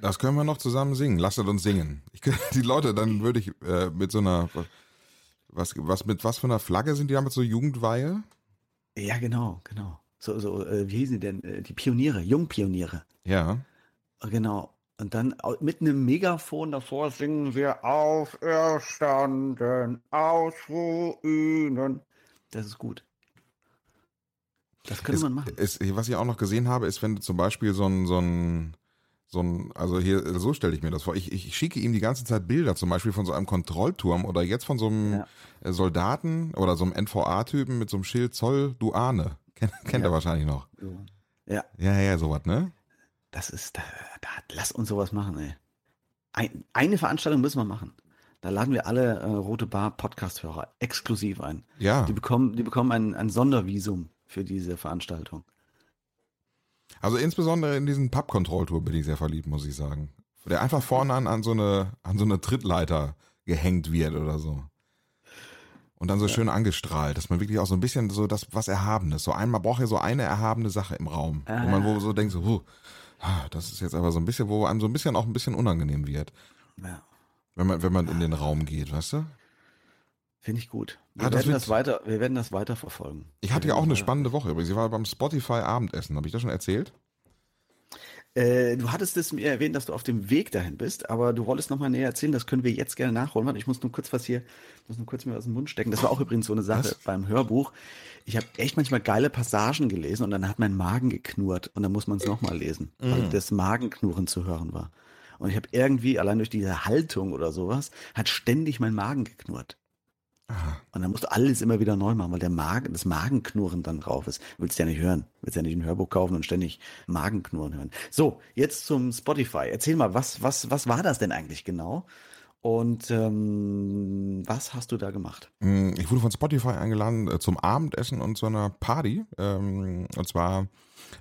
Das können wir noch zusammen singen. Lasst uns singen. Ich, die Leute, dann würde ich äh, mit so einer, was, was, mit was für einer Flagge sind die damit so Jugendweihe? Ja, genau, genau. So, so, äh, wie hießen die denn? Äh, die Pioniere, Jungpioniere. Ja. Genau. Und dann mit einem Megafon davor singen wir Auferstanden aus Ruinen. Das ist gut. Das könnte es, man machen. Es, was ich auch noch gesehen habe, ist, wenn du zum Beispiel so ein, so ein, so ein, also hier, so stelle ich mir das vor. Ich, ich schicke ihm die ganze Zeit Bilder, zum Beispiel von so einem Kontrollturm oder jetzt von so einem ja. Soldaten oder so einem NVA-Typen mit so einem Schild Zoll Duane. Kennt, kennt ja. er wahrscheinlich noch. Ja. Ja, ja, sowas, ne? Das ist, da, da, lass uns sowas machen, ey. Ein, eine Veranstaltung müssen wir machen. Da laden wir alle äh, Rote Bar Podcast-Hörer exklusiv ein. Ja. Die bekommen, die bekommen ein, ein Sondervisum für diese Veranstaltung. Also insbesondere in diesen Pub-Control-Tour bin ich sehr verliebt, muss ich sagen. Der einfach vorne an, an, so eine, an so eine Trittleiter gehängt wird oder so. Und dann so ja. schön angestrahlt, dass man wirklich auch so ein bisschen so das, was Erhabenes, so einmal braucht ja so eine erhabene Sache im Raum. Ah. Wo man wo so denkt, so, huh, das ist jetzt aber so ein bisschen, wo einem so ein bisschen auch ein bisschen unangenehm wird. Ja. Wenn man, wenn man in den Raum geht, weißt du? Finde ich gut. Wir, ah, werden das weiter, wir werden das weiter verfolgen. Ich hatte ja auch eine spannende Woche übrigens. Sie war beim Spotify Abendessen. Habe ich das schon erzählt? Äh, du hattest es mir erwähnt, dass du auf dem Weg dahin bist, aber du wolltest noch mal näher erzählen. Das können wir jetzt gerne nachholen. Warte, ich muss nur kurz was hier, muss nur kurz mir aus dem Mund stecken. Das war auch übrigens so eine Sache was? beim Hörbuch. Ich habe echt manchmal geile Passagen gelesen und dann hat mein Magen geknurrt und dann muss man es noch mal lesen, mm. weil das Magenknurren zu hören war. Und ich habe irgendwie, allein durch diese Haltung oder sowas, hat ständig mein Magen geknurrt. Aha. Und dann musst du alles immer wieder neu machen, weil der Magen, das Magenknurren dann drauf ist. Willst du ja nicht hören. Willst ja nicht ein Hörbuch kaufen und ständig Magenknurren hören. So, jetzt zum Spotify. Erzähl mal, was, was, was war das denn eigentlich genau? Und ähm, was hast du da gemacht? Mm, ich wurde von Spotify eingeladen äh, zum Abendessen und zu einer Party. Ähm, und zwar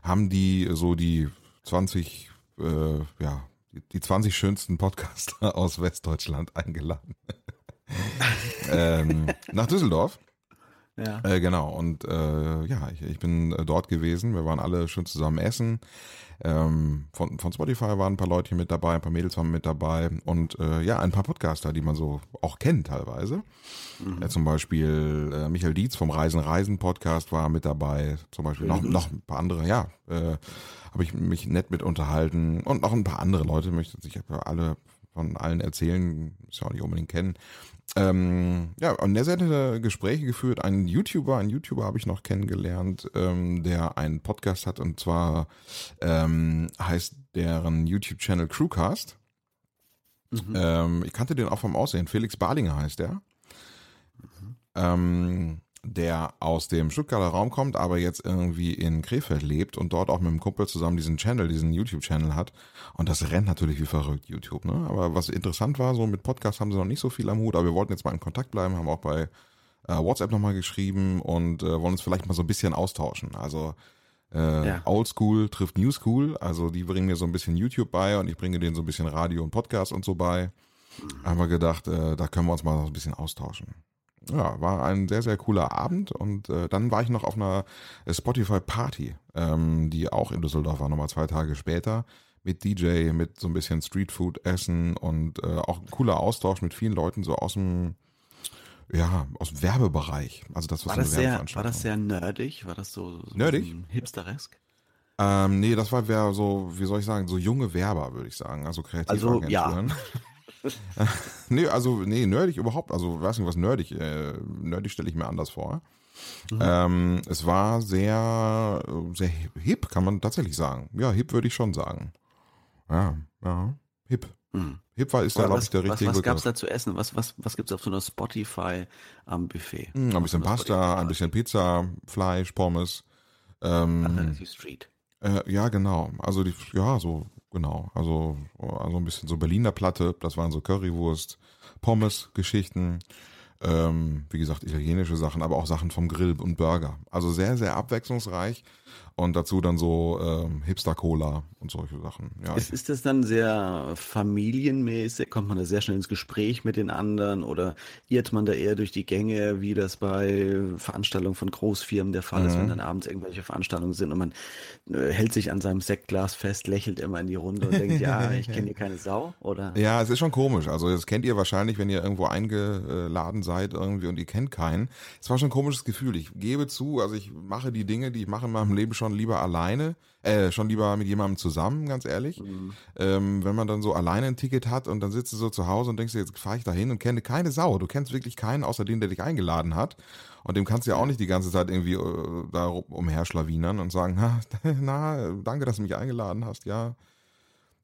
haben die so die 20, äh, ja, die 20 schönsten Podcaster aus Westdeutschland eingeladen. Ähm, nach Düsseldorf. Ja. Äh, genau, und äh, ja, ich, ich bin äh, dort gewesen. Wir waren alle schön zusammen essen. Ähm, von, von Spotify waren ein paar Leute mit dabei, ein paar Mädels waren mit dabei und äh, ja, ein paar Podcaster, die man so auch kennt teilweise. Mhm. Äh, zum Beispiel äh, Michael Dietz vom Reisen Reisen Podcast war mit dabei. Zum Beispiel noch, noch ein paar andere, ja, äh, habe ich mich nett mit unterhalten und noch ein paar andere Leute, möchte ich alle von allen erzählen, muss ja auch nicht unbedingt kennen. Ähm, ja, und der hätte Gespräche geführt. Ein YouTuber, ein YouTuber habe ich noch kennengelernt, ähm, der einen Podcast hat und zwar ähm, heißt deren YouTube-Channel Crewcast. Mhm. Ähm, ich kannte den auch vom Aussehen. Felix Barlinger heißt der. Mhm. Der aus dem Stuttgarter Raum kommt, aber jetzt irgendwie in Krefeld lebt und dort auch mit dem Kumpel zusammen diesen Channel, diesen YouTube-Channel hat. Und das rennt natürlich wie verrückt, YouTube, ne? Aber was interessant war, so mit Podcast haben sie noch nicht so viel am Hut, aber wir wollten jetzt mal in Kontakt bleiben, haben auch bei äh, WhatsApp nochmal geschrieben und äh, wollen uns vielleicht mal so ein bisschen austauschen. Also äh, ja. Old School trifft New School, also die bringen mir so ein bisschen YouTube bei und ich bringe denen so ein bisschen Radio und Podcast und so bei. Haben wir gedacht, äh, da können wir uns mal so ein bisschen austauschen ja, war ein sehr, sehr cooler Abend und äh, dann war ich noch auf einer Spotify Party, ähm, die auch in Düsseldorf war, nochmal zwei Tage später mit DJ, mit so ein bisschen Streetfood essen und äh, auch ein cooler Austausch mit vielen Leuten so aus dem ja, aus dem Werbebereich. Also das, was war, das sehr, war das sehr nerdig? War das so, so Nerdig? hipsteresk? Ähm, nee, das war wer so, wie soll ich sagen, so junge Werber, würde ich sagen. Also Also, ja. Nee, also, nee, nerdig überhaupt. Also, weiß nicht, was nerdig, äh, nerdig stelle ich mir anders vor. Mhm. Ähm, es war sehr, sehr hip, kann man tatsächlich sagen. Ja, hip würde ich schon sagen. Ja, ja, hip. Hm. Hip war, ist da, glaube was ich, der was, richtige was gab es da zu essen? Was, was, was gibt es auf so einer Spotify am Buffet? Hm, ein bisschen Pasta, ein bisschen Pizza, Fleisch, Pommes. Ähm, Street. Äh, ja, genau. Also die, ja, so, genau. Also, also ein bisschen so Berliner Platte, das waren so Currywurst, Pommes, Geschichten, ähm, wie gesagt, italienische Sachen, aber auch Sachen vom Grill und Burger. Also sehr, sehr abwechslungsreich. Und dazu dann so ähm, Hipster-Cola und solche Sachen. Ja, Ist, ist das dann sehr familienmäßig? Kommt man da sehr schnell ins Gespräch mit den anderen oder irrt man da eher durch die Gänge, wie das bei Veranstaltungen von Großfirmen der Fall ist, Mhm. wenn dann abends irgendwelche Veranstaltungen sind und man äh, hält sich an seinem Sektglas fest, lächelt immer in die Runde und denkt, ja, ich kenne hier keine Sau? Oder? Ja, es ist schon komisch. Also das kennt ihr wahrscheinlich, wenn ihr irgendwo eingeladen seid irgendwie und ihr kennt keinen. Es war schon ein komisches Gefühl. Ich gebe zu, also ich mache die Dinge, die ich mache in meinem Leben schon lieber alleine, äh, schon lieber mit jemandem zusammen, ganz ehrlich. Mhm. Ähm, wenn man dann so alleine ein Ticket hat und dann sitzt du so zu Hause und denkst dir, jetzt fahre ich da hin und kenne keine Sau. Du kennst wirklich keinen, außer den, der dich eingeladen hat. Und dem kannst du ja auch nicht die ganze Zeit irgendwie äh, da umherschlawinern und sagen, na, danke, dass du mich eingeladen hast, ja.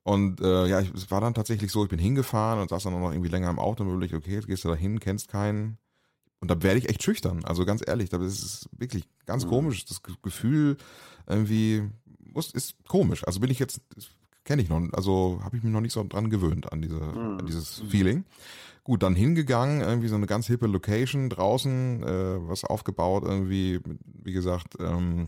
Und äh, ja, ich, es war dann tatsächlich so, ich bin hingefahren und saß dann auch noch irgendwie länger im Auto und überlegt, okay, jetzt gehst du da hin, kennst keinen. Und da werde ich echt schüchtern. Also ganz ehrlich, das ist wirklich ganz Mhm. komisch. Das Ge- Gefühl irgendwie muss, ist komisch. Also bin ich jetzt, kenne ich noch, also habe ich mich noch nicht so dran gewöhnt an diese, Mhm. an dieses Feeling. Gut, dann hingegangen, irgendwie so eine ganz hippe Location draußen, äh, was aufgebaut, irgendwie, wie gesagt, ähm,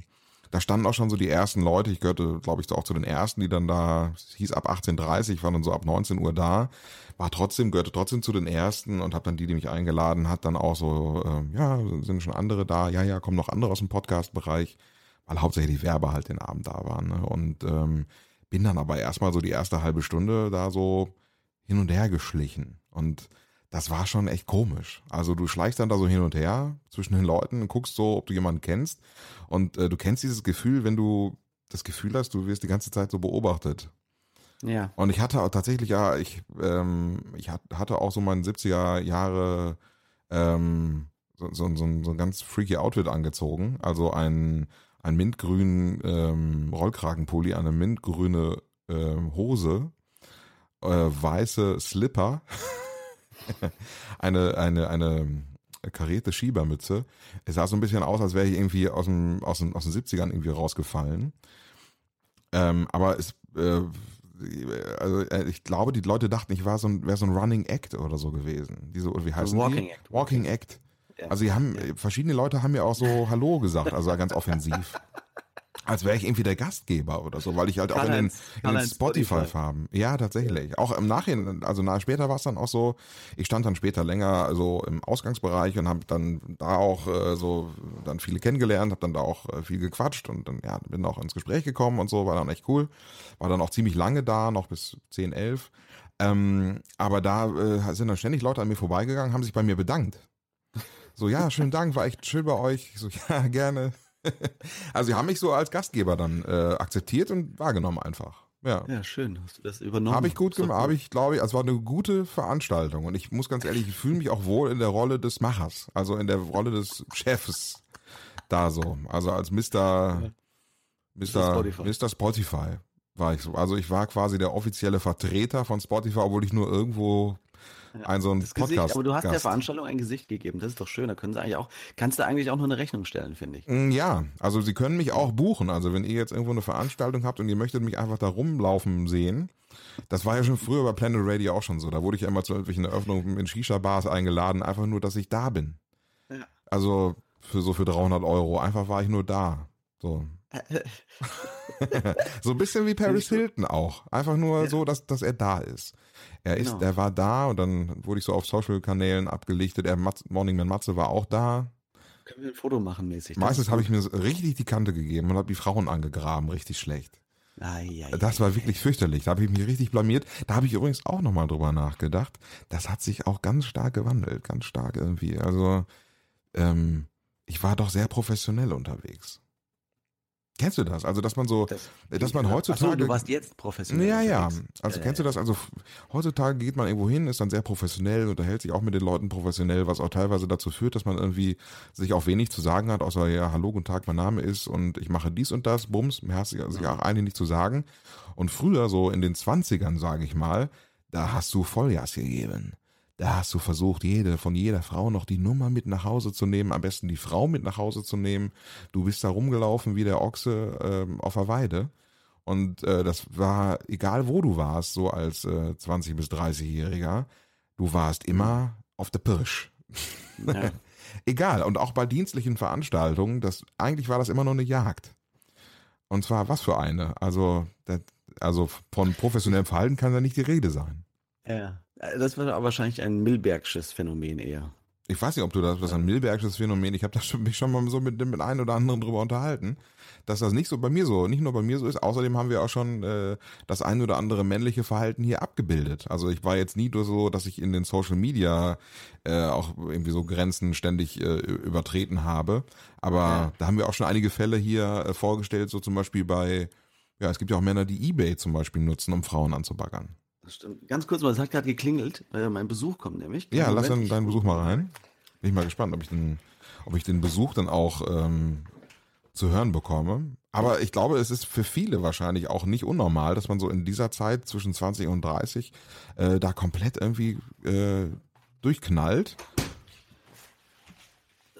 da standen auch schon so die ersten Leute. Ich gehörte, glaube ich, auch zu den ersten, die dann da, hieß ab 18.30 war dann so ab 19 Uhr da. War trotzdem, gehörte trotzdem zu den ersten und habe dann die, die mich eingeladen hat, dann auch so, ähm, ja, sind schon andere da. Ja, ja, kommen noch andere aus dem Podcast-Bereich, weil hauptsächlich die Werber halt den Abend da waren. Ne? Und ähm, bin dann aber erstmal so die erste halbe Stunde da so hin und her geschlichen. Und das war schon echt komisch. Also du schleichst dann da so hin und her zwischen den Leuten und guckst so, ob du jemanden kennst. Und äh, du kennst dieses Gefühl, wenn du das Gefühl hast, du wirst die ganze Zeit so beobachtet. Ja. Und ich hatte auch tatsächlich, ja, ich, ähm, ich hat- hatte auch so mein 70er Jahre ähm, so, so, so, ein- so ein ganz freaky Outfit angezogen. Also ein, ein mintgrünen ähm, Rollkragenpulli, eine mintgrüne ähm, Hose, äh, weiße Slipper, eine, eine, eine karierte Schiebermütze. Es sah so ein bisschen aus, als wäre ich irgendwie aus, dem, aus, den, aus den 70ern irgendwie rausgefallen. Ähm, aber es, äh, also äh, ich glaube, die Leute dachten, ich war so ein, wäre so ein Running Act oder so gewesen. Diese, wie heißen Walking die? Act. Walking Act. Ja. Also die haben, verschiedene Leute haben mir auch so Hallo gesagt, also ganz offensiv. Als wäre ich irgendwie der Gastgeber oder so, weil ich halt auch in den, in den. Spotify-Farben. Ja, tatsächlich. Auch im Nachhinein, also na, später war es dann auch so, ich stand dann später länger so im Ausgangsbereich und habe dann da auch äh, so dann viele kennengelernt, habe dann da auch äh, viel gequatscht und dann ja, bin auch ins Gespräch gekommen und so, war dann echt cool. War dann auch ziemlich lange da, noch bis 10, 11. Ähm, aber da äh, sind dann ständig Leute an mir vorbeigegangen, haben sich bei mir bedankt. So, ja, schönen Dank, war echt schön bei euch. Ich so, ja, gerne. Also sie haben mich so als Gastgeber dann äh, akzeptiert und wahrgenommen einfach. Ja. Ja, schön. Hast du das übernommen? Habe ich gut gemacht, habe ich, glaube ich, also es war eine gute Veranstaltung und ich muss ganz ehrlich, ich fühle mich auch wohl in der Rolle des Machers, also in der Rolle des Chefs da so, also als Mr. Mr. Spotify. Mr. Spotify war ich so, also ich war quasi der offizielle Vertreter von Spotify, obwohl ich nur irgendwo ein so ein Das Gesicht, Podcast. aber du hast der Gast. Veranstaltung ein Gesicht gegeben. Das ist doch schön. Da können sie eigentlich auch, kannst du eigentlich auch nur eine Rechnung stellen, finde ich. Mm, Ja, also Sie können mich auch buchen. Also wenn ihr jetzt irgendwo eine Veranstaltung habt und ihr möchtet mich einfach da rumlaufen sehen, das war ja schon früher bei Planet Radio auch schon so. Da wurde ich ja immer zu irgendwelchen Eröffnungen in Shisha-Bars eingeladen, einfach nur, dass ich da bin. Ja. Also für so für 300 Euro. Einfach war ich nur da. So. so ein bisschen wie Paris Hilton auch. Einfach nur Ja. so, dass, dass er da ist. Er ist, Genau. er war da und dann wurde ich so auf Social-Kanälen abgelichtet. Er, Matz, Morning Man Matze war auch da. Können wir ein Foto machen mäßig? Meistens ist habe ich mir richtig die Kante gegeben und habe die Frauen angegraben, richtig schlecht. Ai, ai, Das war wirklich fürchterlich. Da habe ich mich richtig blamiert. Da habe ich übrigens auch nochmal drüber nachgedacht. Das hat sich auch ganz stark gewandelt, ganz stark irgendwie. Also ähm, ich war doch sehr professionell unterwegs. Kennst du das? Also, dass man so, Das- dass man heutzutage. du warst jetzt professionell. ja, ja. Also Äh, kennst du das? Also heutzutage geht man irgendwo hin, ist dann sehr professionell, unterhält sich auch mit den Leuten professionell, was auch teilweise dazu führt, dass man irgendwie sich auch wenig zu sagen hat, außer ja, hallo, guten Tag, mein Name ist und ich mache dies und das, bums, mehr hast du sich auch eigentlich nicht zu sagen. Und früher, so in den Zwanzigern, sage ich mal, da hast du Vollgas gegeben. Da hast du versucht, jede, von jeder Frau noch die Nummer mit nach Hause zu nehmen, am besten die Frau mit nach Hause zu nehmen. Du bist da rumgelaufen wie der Ochse ähm, auf der Weide. Und äh, das war, egal wo du warst, so als äh, 20- bis 30-Jähriger, du warst immer auf der Pirsch. Ja. Egal. Und auch bei dienstlichen Veranstaltungen, das, eigentlich war das immer nur eine Jagd. Und zwar was für eine? Also, das, also von professionellem Verhalten kann da nicht die Rede sein. ja. Das war wahrscheinlich ein Milbergsches Phänomen eher. Ich weiß nicht, ob du das, was ein Milbergsches Phänomen, ich habe das mich schon mal so mit dem mit einem oder anderen drüber unterhalten, dass das nicht so bei mir so, nicht nur bei mir so ist, außerdem haben wir auch schon äh, das ein oder andere männliche Verhalten hier abgebildet. Also ich war jetzt nie nur so, dass ich in den Social Media äh, auch irgendwie so Grenzen ständig äh, übertreten habe, aber Ja. da haben wir auch schon einige Fälle hier äh, vorgestellt, so zum Beispiel bei, ja, es gibt ja auch Männer, die Ebay zum Beispiel nutzen, um Frauen anzubaggern. Stimmt. Ganz kurz mal, es hat gerade geklingelt. Äh, mein Besuch kommt nämlich. Ja, Moment, lass dann deinen Besuch mal rein. Bin ich mal gespannt, ob ich den, ob ich den Besuch dann auch ähm, zu hören bekomme. Aber ich glaube, es ist für viele wahrscheinlich auch nicht unnormal, dass man so in dieser Zeit zwischen 20 und 30 äh, da komplett irgendwie äh, durchknallt.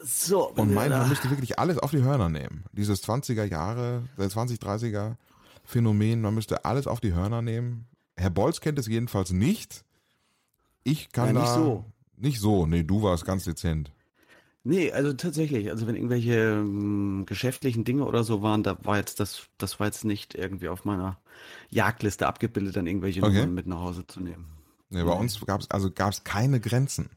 So, Und meint, man äh, müsste wirklich alles auf die Hörner nehmen. Dieses 20er Jahre, äh, 20, 30er Phänomen, man müsste alles auf die Hörner nehmen. Herr Bolz kennt es jedenfalls nicht. Ich kann Ja, nicht da so. nicht so. Nee, du warst ganz dezent. Nee, also tatsächlich, also wenn irgendwelche ähm, geschäftlichen Dinge oder so waren, da war jetzt das, das war jetzt nicht irgendwie auf meiner Jagdliste abgebildet, dann irgendwelche Okay. Nummern mit nach Hause zu nehmen. Nee, bei uns gab es also gab's keine Grenzen.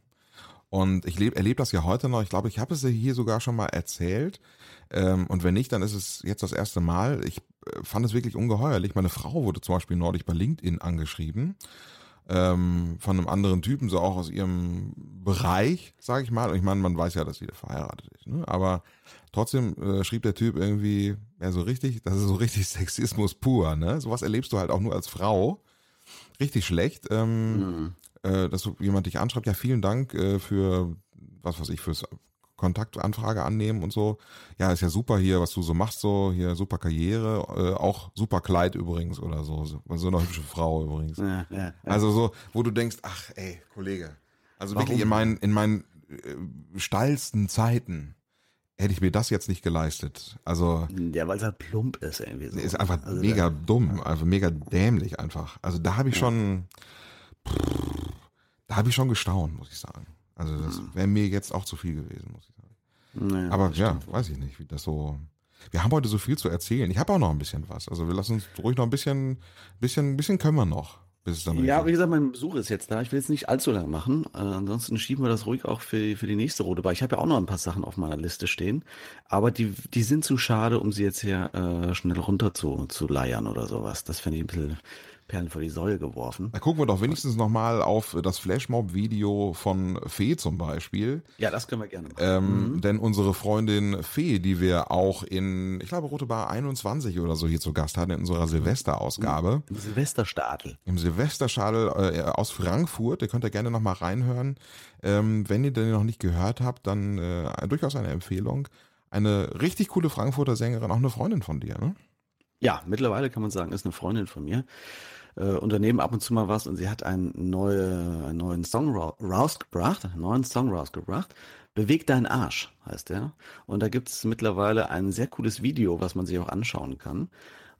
Und ich leb, erlebe das ja heute noch. Ich glaube, ich habe es hier sogar schon mal erzählt. Ähm, und wenn nicht, dann ist es jetzt das erste Mal. Ich fand es wirklich ungeheuerlich. Meine Frau wurde zum Beispiel neulich bei LinkedIn angeschrieben. Ähm, von einem anderen Typen, so auch aus ihrem Bereich, sage ich mal. Und ich meine, man weiß ja, dass sie verheiratet ist. Ne? Aber trotzdem äh, schrieb der Typ irgendwie, ja so richtig, das ist so richtig Sexismus pur. Ne? Sowas erlebst du halt auch nur als Frau. Richtig schlecht. Ähm, Mhm. äh, dass jemand dich anschreibt, ja, vielen Dank äh, für, was weiß ich, fürs Kontaktanfrage annehmen und so. Ja, ist ja super hier, was du so machst, so hier super Karriere, äh, auch super Kleid übrigens oder so. So, so eine hübsche Frau übrigens. Ja, ja, ja. Also so, wo du denkst, ach ey, Kollege. Also Warum? wirklich in meinen, in meinen äh, steilsten Zeiten hätte ich mir das jetzt nicht geleistet. Also ja weil es halt plump ist irgendwie so. ist einfach Also mega dumm, einfach mega dämlich einfach. Also da habe ich schon, da habe ich schon gestaunt, muss ich sagen. Also das wäre mir jetzt auch zu viel gewesen, muss ich sagen. Da, ja, Aber ja, weiß ich nicht, wie das so. Wir haben heute so viel zu erzählen. Ich habe auch noch ein bisschen was. Also wir lassen uns ruhig noch ein bisschen, bisschen, bisschen können wir noch, bis es dann Ja, wie gesagt, mein Besuch ist jetzt da. Ich will jetzt nicht allzu lang machen. Äh, ansonsten schieben wir das ruhig auch für, für die nächste Rote bei. Ich habe ja auch noch ein paar Sachen auf meiner Liste stehen. Aber die, die sind zu schade, um sie jetzt hier äh, schnell runter zu, zu leiern oder sowas. Das fände ich ein bisschen Perlen vor die Säule geworfen. Da gucken wir doch wenigstens nochmal auf das Flashmob-Video von Fee zum Beispiel. Ja, das können wir gerne machen. Ähm, Denn unsere Freundin Fee, die wir auch in, ich glaube, Rote Bar 21 oder so hier zu Gast hatten in unserer Silvesterausgabe, Im Silvesterstadel. im Silvesterschadel äh, aus Frankfurt, ihr könnt ja gerne nochmal reinhören. Ähm, wenn ihr den noch nicht gehört habt, dann äh, durchaus eine Empfehlung. Eine richtig coole Frankfurter Sängerin, auch eine Freundin von dir, ne? Ja, mittlerweile kann man sagen, ist eine Freundin von mir. Äh, unternehmen ab und zu mal was und sie hat einen, neue, einen neuen Song ra- rausgebracht, einen neuen Song rausgebracht. Beweg deinen Arsch heißt der. Und da gibt's mittlerweile ein sehr cooles Video, was man sich auch anschauen kann.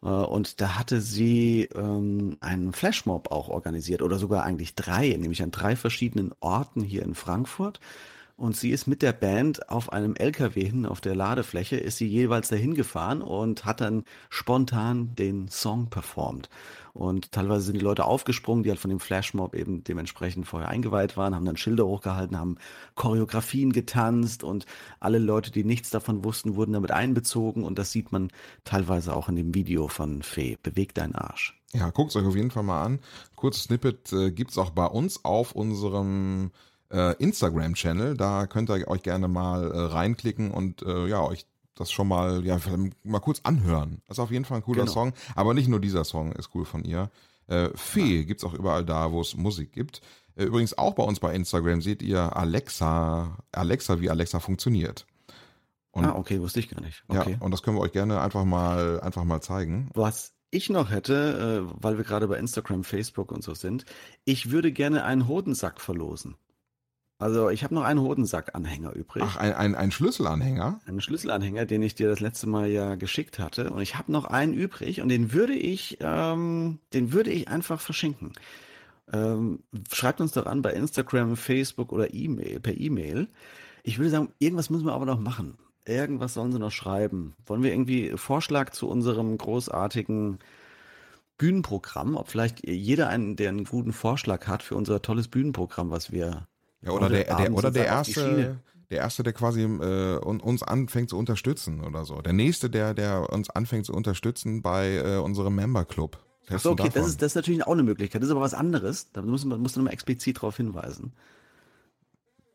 Äh, Und da hatte sie ähm, einen Flashmob auch organisiert oder sogar eigentlich drei, nämlich an drei verschiedenen Orten hier in Frankfurt. Und sie ist mit der Band auf einem LKW hin, auf der Ladefläche, ist sie jeweils dahin gefahren und hat dann spontan den Song performt. Und teilweise sind die Leute aufgesprungen, die halt von dem Flashmob eben dementsprechend vorher eingeweiht waren, haben dann Schilder hochgehalten, haben Choreografien getanzt und alle Leute, die nichts davon wussten, wurden damit einbezogen. Und das sieht man teilweise auch in dem Video von Fee. Beweg deinen Arsch. Ja, guckt euch auf jeden Fall mal an. Kurzes Snippet äh, gibt's auch bei uns auf unserem äh, Instagram-Channel. Da könnt ihr euch gerne mal äh, reinklicken und äh, ja, euch das schon mal, ja, mal kurz anhören. Das ist auf jeden Fall ein cooler genau. Song. Aber nicht nur dieser Song ist cool von ihr. Äh, Fee ja. gibt's auch überall da, wo es Musik gibt. Äh, übrigens auch bei uns bei Instagram seht ihr Alexa, Alexa, wie Alexa funktioniert. Und, ah, okay, wusste ich gar nicht. Okay. Ja, und das können wir euch gerne einfach mal, einfach mal zeigen. Was ich noch hätte, äh, weil wir gerade bei Instagram, Facebook und so sind, ich würde gerne einen Hodensack verlosen. Also ich habe noch einen Hodensack-Anhänger übrig. Ach, ein, ein, ein Schlüsselanhänger? Einen Schlüsselanhänger, den ich dir das letzte Mal ja geschickt hatte. Und ich habe noch einen übrig und den würde ich, ähm, den würde ich einfach verschenken. Ähm, schreibt uns doch an bei Instagram, Facebook oder E-Mail, per E-Mail. Ich würde sagen, irgendwas müssen wir aber noch machen. Irgendwas sollen sie noch schreiben. Wollen wir irgendwie Vorschlag zu unserem großartigen Bühnenprogramm, ob vielleicht jeder einen, der einen guten Vorschlag hat für unser tolles Bühnenprogramm, was wir ja, oder der, der, oder der erste, der erste, der quasi äh, uns anfängt zu unterstützen oder so. Der nächste, der, der uns anfängt zu unterstützen bei äh, unserem Member Club. Achso, okay, das ist, das ist natürlich auch eine Möglichkeit. Das ist aber was anderes. Da muss man, du nochmal explizit darauf hinweisen.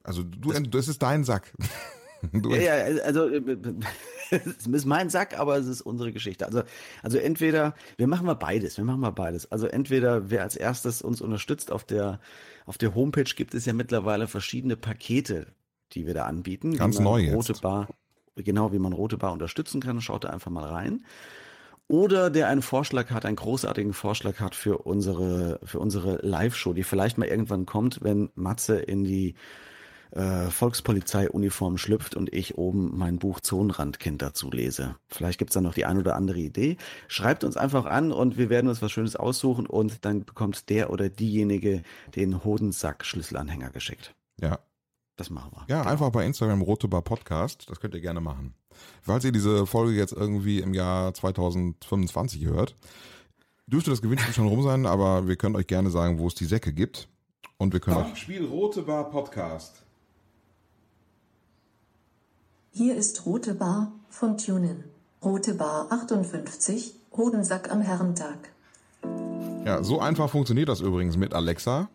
Also du, das, das ist dein Sack. Ja, ja, also äh, es ist mein Sack, aber es ist unsere Geschichte. Also, also entweder, wir machen mal beides, wir machen mal beides. Also entweder wer als erstes uns unterstützt auf der, auf der Homepage gibt es ja mittlerweile verschiedene Pakete, die wir da anbieten. Ganz neu Rote jetzt. Bar, genau, wie man Rote Bar unterstützen kann, schaut da einfach mal rein. Oder der einen Vorschlag hat, einen großartigen Vorschlag hat für unsere, für unsere Live-Show, die vielleicht mal irgendwann kommt, wenn Matze in die äh, Volkspolizei-Uniform schlüpft und ich oben mein Buch Zonenrandkind dazu lese. Vielleicht gibt's da noch die ein oder andere Idee. Schreibt uns einfach an und wir werden uns was Schönes aussuchen und dann bekommt der oder diejenige den Hodensack-Schlüsselanhänger geschickt. Ja. Das machen wir. Ja, genau. einfach bei Instagram Rote Bar Podcast. Das könnt ihr gerne machen. Falls ihr diese Folge jetzt irgendwie im Jahr 2025 hört, dürfte das Gewinnspiel schon rum sein, aber wir können euch gerne sagen, wo es die Säcke gibt. Und wir können Ach, Spiel Rote Bar Podcast. Hier ist Rote Bar von Tunen. Rote Bar 58, Hodensack am Herrentag. Ja, so einfach funktioniert das übrigens mit Alexa.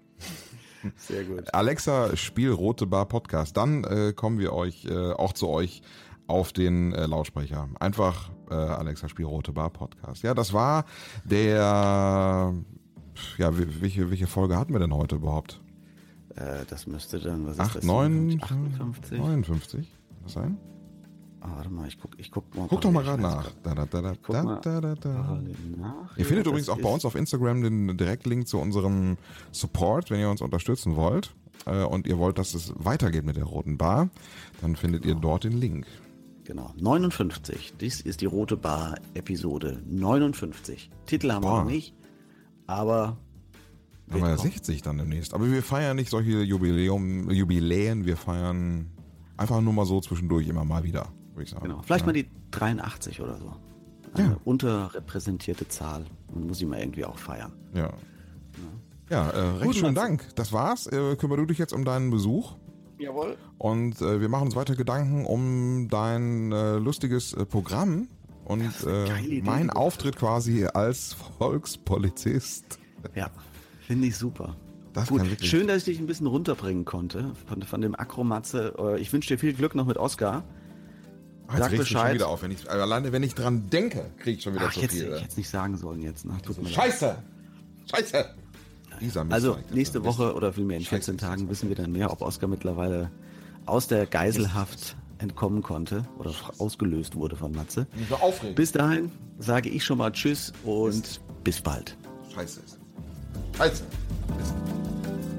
Sehr gut. Alexa, spiel Rote Bar Podcast. Dann äh, kommen wir euch äh, auch zu euch auf den äh, Lautsprecher. Einfach äh, Alexa, spiel Rote Bar Podcast. Ja, das war der. Ja, welche, welche Folge hatten wir denn heute überhaupt? Äh, das müsste dann, was ist 8, das? 9, 58? 59? Das sein? Ah, warte mal, ich guck, ich guck mal. Guck doch mal gerade nach. Da, da, da, da, guck mal da, da, da. parallel nach. Ihr findet übrigens auch bei uns auf Instagram den Direktlink zu unserem Support, wenn ihr uns unterstützen wollt äh, und ihr wollt, dass es weitergeht mit der Roten Bar, dann findet ihr dort den Link. Genau, 59. Dies ist die Rote Bar Episode 59. Titel haben wir Boah. noch nicht, aber haben wir ja kommen. 60 dann demnächst. Aber wir feiern nicht solche Jubiläum, Jubiläen, wir feiern einfach nur mal so zwischendurch immer mal wieder, würde ich sagen. genau, vielleicht ja. mal die 83 oder so. Eine Ja. unterrepräsentierte Zahl. Man muss sie mal irgendwie auch feiern. Ja. Ja, äh, recht Gut, schönen. Dank. Das war's. Äh, kümmere du dich jetzt um deinen Besuch. Jawohl. Und äh, wir machen uns weiter Gedanken um dein äh, lustiges äh, Programm und äh, Idee, mein. Auftritt quasi als Volkspolizist. Ja, finde ich super. Das Gut, schön, dass ich dich ein bisschen runterbringen konnte von, von dem Akromatze. Äh, Ich wünsche dir viel Glück noch mit Oscar. Ah, jetzt Sag mich schon Bescheid. wieder auf. Wenn ich, äh, alleine wenn ich dran denke, kriege ich schon wieder Ach, zu jetzt, viel. ich hätte es nicht sagen sollen jetzt. Ne? Leid. Scheiße! Scheiße! Mist, Also nächste. Woche oder vielmehr in 14 Scheiße, Tagen wissen wir dann mehr, ob Oscar mittlerweile aus der Geiselhaft entkommen konnte oder ausgelöst wurde von Matze. So aufregend. Bis dahin sage ich schon mal Tschüss und bis bald. Scheiße. Scheiße. うん。